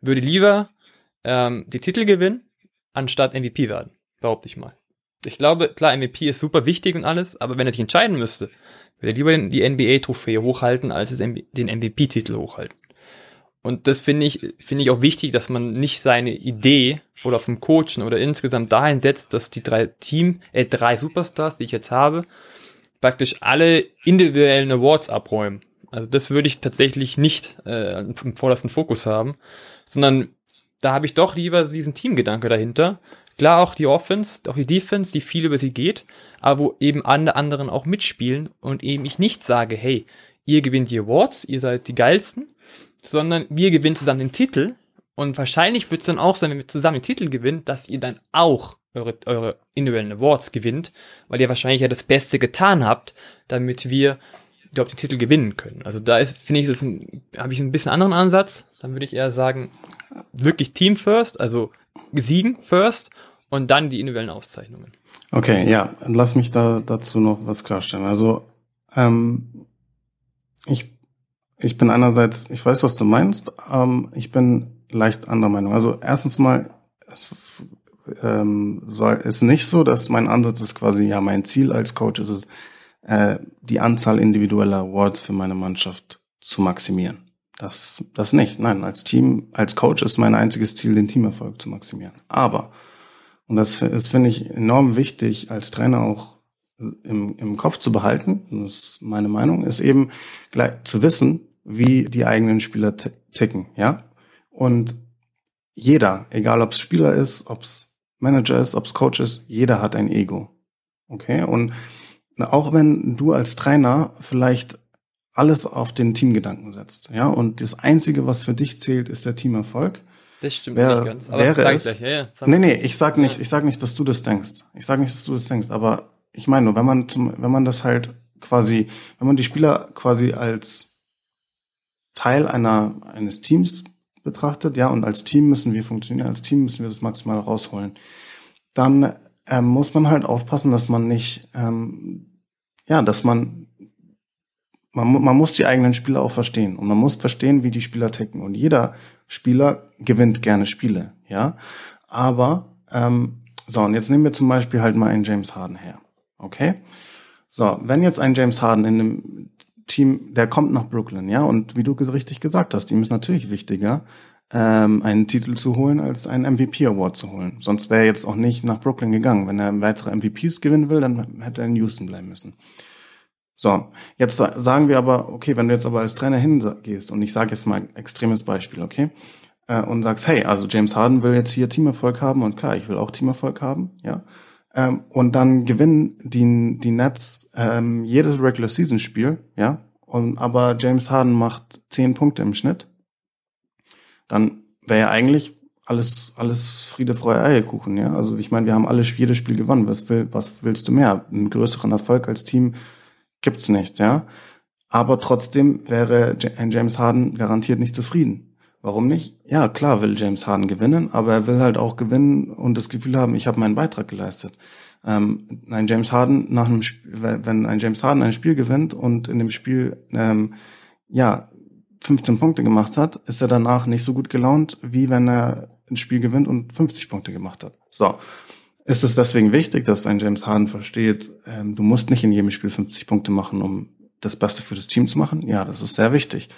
würde lieber ähm, die Titel gewinnen, anstatt MVP werden. Behaupte ich mal. Ich glaube, klar, MVP ist super wichtig und alles, aber wenn er sich entscheiden müsste, würde er lieber die NBA-Trophäe hochhalten, als den MVP-Titel hochhalten. Und das finde ich, finde ich auch wichtig, dass man nicht seine Idee oder vom Coachen oder insgesamt dahin setzt, dass die drei Team, äh, drei Superstars, die ich jetzt habe, praktisch alle individuellen Awards abräumen. Also das würde ich tatsächlich nicht äh, im vordersten Fokus haben, sondern da habe ich doch lieber diesen Teamgedanke dahinter. Klar auch die Offense, auch die Defense, die viel über sie geht, aber wo eben alle anderen auch mitspielen und eben ich nicht sage, hey, ihr gewinnt die Awards, ihr seid die geilsten, sondern wir gewinnen zusammen den Titel und wahrscheinlich wird es dann auch sein, wenn wir zusammen den Titel gewinnen, dass ihr dann auch eure, eure individuellen Awards gewinnt, weil ihr wahrscheinlich ja das Beste getan habt, damit wir überhaupt den Titel gewinnen können. Also da ist, finde ich, habe ich ein bisschen anderen Ansatz. Dann würde ich eher sagen, wirklich Team first, also Siegen first und dann die individuellen Auszeichnungen. Okay, ja, lass mich da dazu noch was klarstellen. Also ähm, ich ich bin einerseits, ich weiß, was du meinst, ähm, ich bin leicht anderer Meinung. Also erstens mal, es ist, ähm, soll, ist nicht so, dass mein Ansatz ist quasi, ja, mein Ziel als Coach ist es, äh, die Anzahl individueller Awards für meine Mannschaft zu maximieren. Das, das nicht. Nein, als Team, als Coach ist mein einziges Ziel, den Teamerfolg zu maximieren. Aber, und das ist, finde ich, enorm wichtig, als Trainer auch im, im Kopf zu behalten, das ist meine Meinung, ist eben gleich zu wissen, wie die eigenen Spieler ticken, ja. Und jeder, egal ob es Spieler ist, ob es Manager ist, ob es Coach ist, jeder hat ein Ego. Okay? Und auch wenn du als Trainer vielleicht alles auf den Teamgedanken setzt, ja, und das Einzige, was für dich zählt, ist der Teamerfolg. Das stimmt wäre, nicht ganz. Aber wäre es, ja, ja, nee, nee, ich sag nicht, ich sag nicht, dass du das denkst. Ich sag nicht, dass du das denkst, aber ich meine nur, wenn man zum, wenn man das halt quasi, wenn man die Spieler quasi als Teil einer, eines Teams betrachtet, ja, und als Team müssen wir funktionieren, als Team müssen wir das maximal rausholen, dann ähm, muss man halt aufpassen, dass man nicht ähm, ja, dass man, man, man muss die eigenen Spieler auch verstehen und man muss verstehen, wie die Spieler ticken. Und jeder Spieler gewinnt gerne Spiele, ja. Aber, ähm, so, und jetzt nehmen wir zum Beispiel halt mal einen James Harden her. Okay? So, wenn jetzt ein James Harden in einem Team, der kommt nach Brooklyn, ja, und wie du richtig gesagt hast, ihm ist natürlich wichtiger, ähm, einen Titel zu holen, als einen MVP Award zu holen. Sonst wäre er jetzt auch nicht nach Brooklyn gegangen. Wenn er weitere MVPs gewinnen will, dann hätte er in Houston bleiben müssen. So, jetzt sagen wir aber, okay, wenn du jetzt aber als Trainer hingehst und ich sage jetzt mal ein extremes Beispiel, okay, äh, und sagst, hey, also James Harden will jetzt hier Teamerfolg haben und klar, ich will auch Teamerfolg haben, ja, ähm, und dann gewinnen die, die Nets ähm, jedes Regular Season Spiel, ja, und aber James Harden macht zehn Punkte im Schnitt, dann wäre ja eigentlich alles, alles Friede, Freude, Eierkuchen, ja. Also ich meine, wir haben alle jedes Spiel gewonnen. Was, will, was willst du mehr? Einen größeren Erfolg als Team gibt's nicht, ja. Aber trotzdem wäre ein James Harden garantiert nicht zufrieden. Warum nicht? Ja, klar will James Harden gewinnen, aber er will halt auch gewinnen und das Gefühl haben, ich habe meinen Beitrag geleistet. Ähm, ein James Harden nach einem Spiel, wenn ein James Harden ein Spiel gewinnt und in dem Spiel ähm, ja 15 Punkte gemacht hat, ist er danach nicht so gut gelaunt, wie wenn er ein Spiel gewinnt und 50 Punkte gemacht hat. So. Ist es deswegen wichtig, dass ein James Harden versteht, ähm, du musst nicht in jedem Spiel 50 Punkte machen, um das Beste für das Team zu machen? Ja, das ist sehr wichtig.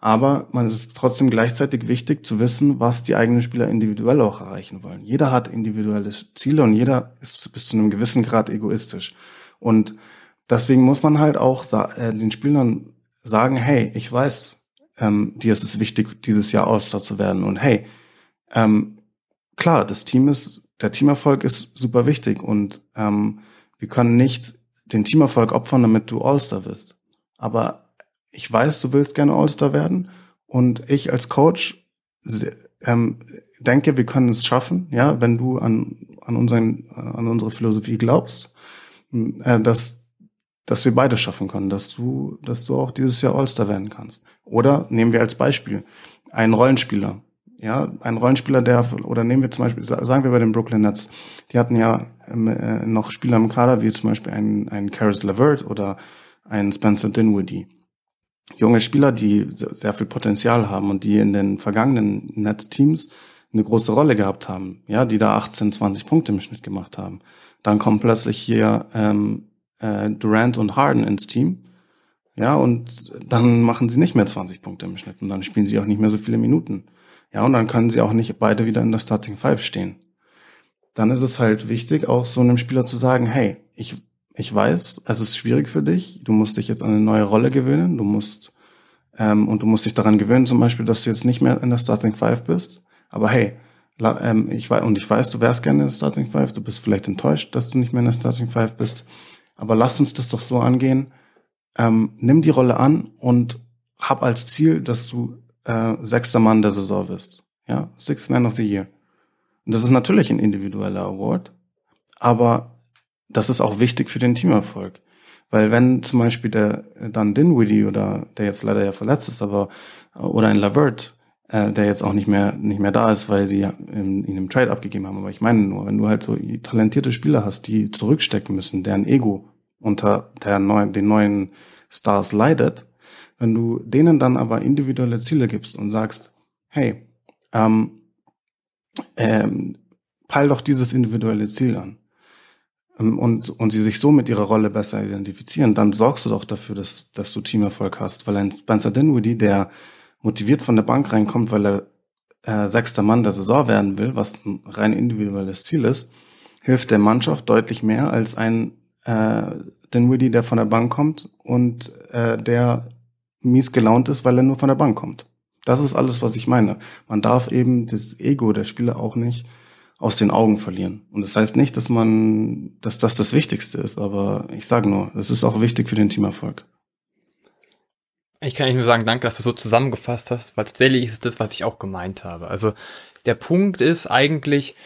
Aber man ist trotzdem gleichzeitig wichtig zu wissen, was die eigenen Spieler individuell auch erreichen wollen. Jeder hat individuelle Ziele und jeder ist bis zu einem gewissen Grad egoistisch. Und deswegen muss man halt auch äh, den Spielern sagen, hey, ich weiß, ähm, dir ist es wichtig, dieses Jahr All-Star zu werden. Und hey, ähm, klar, das Team ist, der Teamerfolg ist super wichtig und ähm, wir können nicht den Teamerfolg opfern, damit du All-Star wirst. Aber ich weiß, du willst gerne All-Star werden und ich als Coach ähm, denke, wir können es schaffen, ja, wenn du an, an, unseren, an unsere Philosophie glaubst, äh, dass dass wir beide schaffen können, dass du, dass du auch dieses Jahr All-Star werden kannst. Oder nehmen wir als Beispiel einen Rollenspieler. Ja, ein Rollenspieler, der, oder nehmen wir zum Beispiel, sagen wir bei den Brooklyn Nets, die hatten ja ähm, äh, noch Spieler im Kader, wie zum Beispiel ein, ein Karis LeVert oder ein Spencer Dinwiddie. Junge Spieler, die sehr viel Potenzial haben und die in den vergangenen Nets-Teams eine große Rolle gehabt haben, ja, die da 18, 20 Punkte im Schnitt gemacht haben. Dann kommen plötzlich hier ähm, äh, Durant und Harden ins Team. Ja, und dann machen sie nicht mehr 20 Punkte im Schnitt und dann spielen sie auch nicht mehr so viele Minuten. Ja, und dann können sie auch nicht beide wieder in der Starting Five stehen. Dann ist es halt wichtig, auch so einem Spieler zu sagen, hey, ich, ich weiß, es ist schwierig für dich, du musst dich jetzt an eine neue Rolle gewöhnen, du musst, ähm, und du musst dich daran gewöhnen, zum Beispiel, dass du jetzt nicht mehr in der Starting Five bist. Aber hey, ähm, ich weiß, und ich weiß, du wärst gerne in der Starting Five, du bist vielleicht enttäuscht, dass du nicht mehr in der Starting Five bist. Aber lass uns das doch so angehen. Ähm, nimm die Rolle an und hab als Ziel, dass du äh, sechster Mann der Saison wirst. Ja, Sixth Man of the Year. Und das ist natürlich ein individueller Award, aber das ist auch wichtig für den Teamerfolg. Weil wenn zum Beispiel der dann Dinwiddie oder der jetzt leider ja verletzt ist, aber oder ein Lavert, äh, der jetzt auch nicht mehr nicht mehr da ist, weil sie ihn im Trade abgegeben haben. Aber ich meine nur, wenn du halt so talentierte Spieler hast, die zurückstecken müssen, deren Ego unter der neuen, den neuen Stars leidet, wenn du denen dann aber individuelle Ziele gibst und sagst, hey, ähm, ähm, peil doch dieses individuelle Ziel an ähm, und, und sie sich so mit ihrer Rolle besser identifizieren, dann sorgst du doch dafür, dass, dass du Teamerfolg hast. Weil ein Spencer Dinwiddie, der motiviert von der Bank reinkommt, weil er äh, sechster Mann der Saison werden will, was ein rein individuelles Ziel ist, hilft der Mannschaft deutlich mehr als ein äh, Dinwiddie, der von der Bank kommt und äh, der mies gelaunt ist, weil er nur von der Bank kommt. Das ist alles, was ich meine. Man darf eben das Ego der Spieler auch nicht aus den Augen verlieren. Und das heißt nicht, dass man, dass das das Wichtigste ist, aber ich sage nur, es ist auch wichtig für den Teamerfolg. Ich kann nicht nur sagen, danke, dass du so zusammengefasst hast, weil tatsächlich ist das, was ich auch gemeint habe. Also der Punkt ist eigentlich,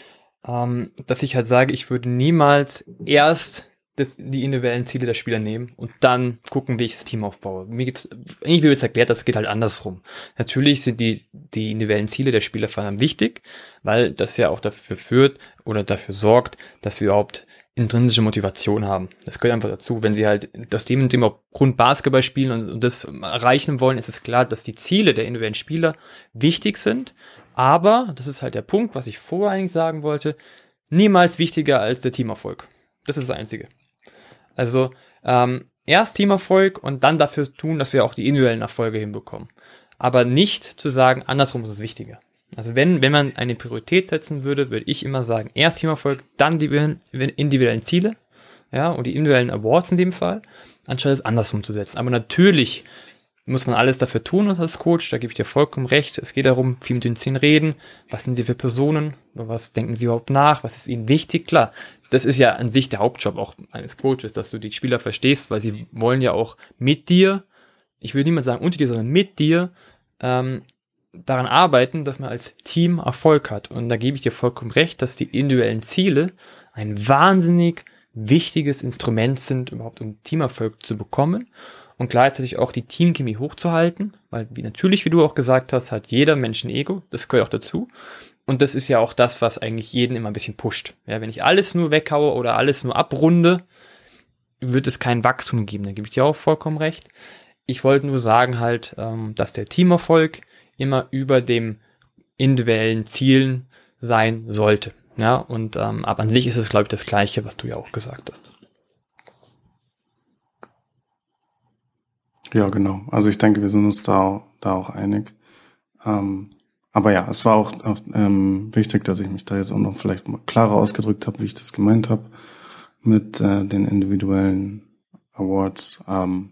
ähm, dass ich halt sage, ich würde niemals erst das, die individuellen Ziele der Spieler nehmen und dann gucken, wie ich das Team aufbaue. Mir geht's, irgendwie wird es erklärt, das geht halt andersrum. Natürlich sind die, die individuellen Ziele der Spieler vor allem wichtig, weil das ja auch dafür führt oder dafür sorgt, dass wir überhaupt intrinsische Motivation haben. Das gehört einfach dazu. Wenn sie halt das und dem auch Grund Basketball spielen und, und das erreichen wollen, ist es klar, dass die Ziele der individuellen Spieler wichtig sind. Aber, das ist halt der Punkt, was ich vorher eigentlich sagen wollte, niemals wichtiger als der Teamerfolg. Das ist das Einzige. Also ähm, erst Teamerfolg und dann dafür tun, dass wir auch die individuellen Erfolge hinbekommen. Aber nicht zu sagen, andersrum ist es wichtiger. Also wenn, wenn man eine Priorität setzen würde, würde ich immer sagen, erst Teamerfolg, dann die individuellen Ziele, ja, und die individuellen Awards in dem Fall, anstatt es andersrum zu setzen. Aber natürlich muss man alles dafür tun als Coach, da gebe ich dir vollkommen recht. Es geht darum, viel mit den Zehn reden. Was sind sie für Personen? Was denken sie überhaupt nach? Was ist ihnen wichtig? Klar, das ist ja an sich der Hauptjob auch eines Coaches, dass du die Spieler verstehst, weil sie wollen ja auch mit dir, ich will niemand sagen unter dir, sondern mit dir, ähm, daran arbeiten, dass man als Team Erfolg hat. Und da gebe ich dir vollkommen recht, dass die individuellen Ziele ein wahnsinnig wichtiges Instrument sind, überhaupt um Teamerfolg zu bekommen und gleichzeitig auch die Teamchemie hochzuhalten, weil wie natürlich, wie du auch gesagt hast, hat jeder Mensch ein Ego, das gehört auch dazu. Und das ist ja auch das, was eigentlich jeden immer ein bisschen pusht. Ja, wenn ich alles nur weghaue oder alles nur abrunde, wird es kein Wachstum geben. Da gebe ich dir auch vollkommen recht. Ich wollte nur sagen halt, ähm, dass der Teamerfolg immer über dem individuellen Zielen sein sollte. Ja, und ähm, aber an sich ist es, glaube ich, das Gleiche, was du ja auch gesagt hast. Ja, genau. Also ich denke, wir sind uns da, da auch einig. Ähm, aber ja, es war auch, ähm, wichtig, dass ich mich da jetzt auch noch vielleicht mal klarer ausgedrückt habe, wie ich das gemeint habe mit äh, den individuellen Awards. Ähm,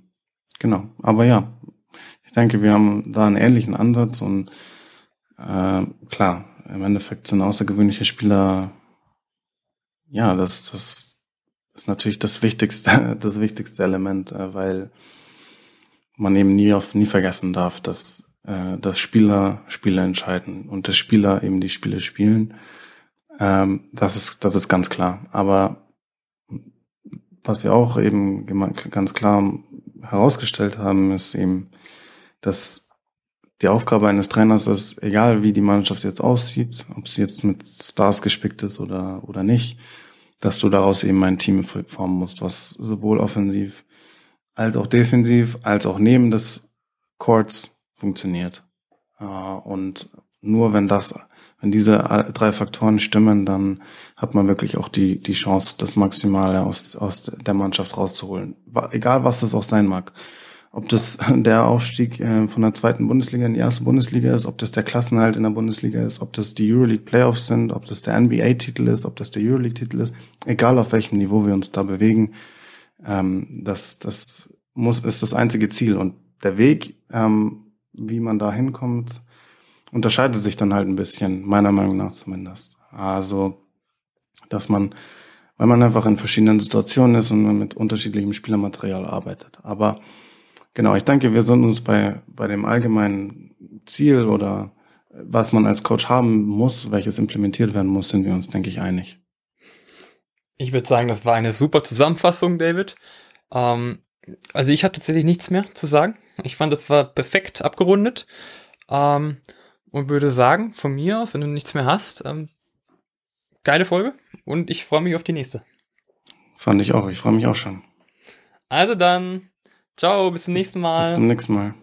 genau. Aber ja, ich denke, wir haben da einen ähnlichen Ansatz und äh, klar, im Endeffekt sind außergewöhnliche Spieler, ja, das, das ist natürlich das wichtigste, *laughs* das wichtigste Element, äh, weil man eben nie auf nie vergessen darf, dass äh, dass Spieler Spiele entscheiden und dass Spieler eben die Spiele spielen. Ähm, das ist, das ist ganz klar. Aber was wir auch eben ganz klar herausgestellt haben, ist eben, dass die Aufgabe eines Trainers ist, egal wie die Mannschaft jetzt aussieht, ob sie jetzt mit Stars gespickt ist oder, oder nicht, dass du daraus eben ein Team formen musst, was sowohl offensiv als auch defensiv, als auch neben des Courts funktioniert. Äh, und nur wenn das, wenn diese drei Faktoren stimmen, dann hat man wirklich auch die, die Chance, das Maximale aus, aus der Mannschaft rauszuholen. Egal was es auch sein mag. ob das *laughs* der Aufstieg äh, von der zweiten Bundesliga in die erste Bundesliga ist, ob das der Klassenhalt in der Bundesliga ist, ob das die Euroleague Playoffs sind, ob das der NBA-Titel ist, ob das der Euroleague-Titel ist, egal auf welchem Niveau wir uns da bewegen, ähm, das, das muss, ist das einzige Ziel. Und der Weg, ähm, wie man da hinkommt, unterscheidet sich dann halt ein bisschen, meiner Meinung nach zumindest. Also, dass man, weil man einfach in verschiedenen Situationen ist und man mit unterschiedlichem Spielermaterial arbeitet. Aber genau, ich denke, wir sind uns bei, bei dem allgemeinen Ziel oder was man als Coach haben muss, welches implementiert werden muss, sind wir uns, denke ich, einig. Ich würde sagen, das war eine super Zusammenfassung, David. Ähm, also ich habe tatsächlich nichts mehr zu sagen. Ich fand, das war perfekt abgerundet. Ähm, und würde sagen, von mir aus, wenn du nichts mehr hast, ähm, geile Folge und ich freue mich auf die nächste. Fand ich auch, ich freue mich auch schon. Also dann, ciao, bis zum nächsten Mal. Bis zum nächsten Mal.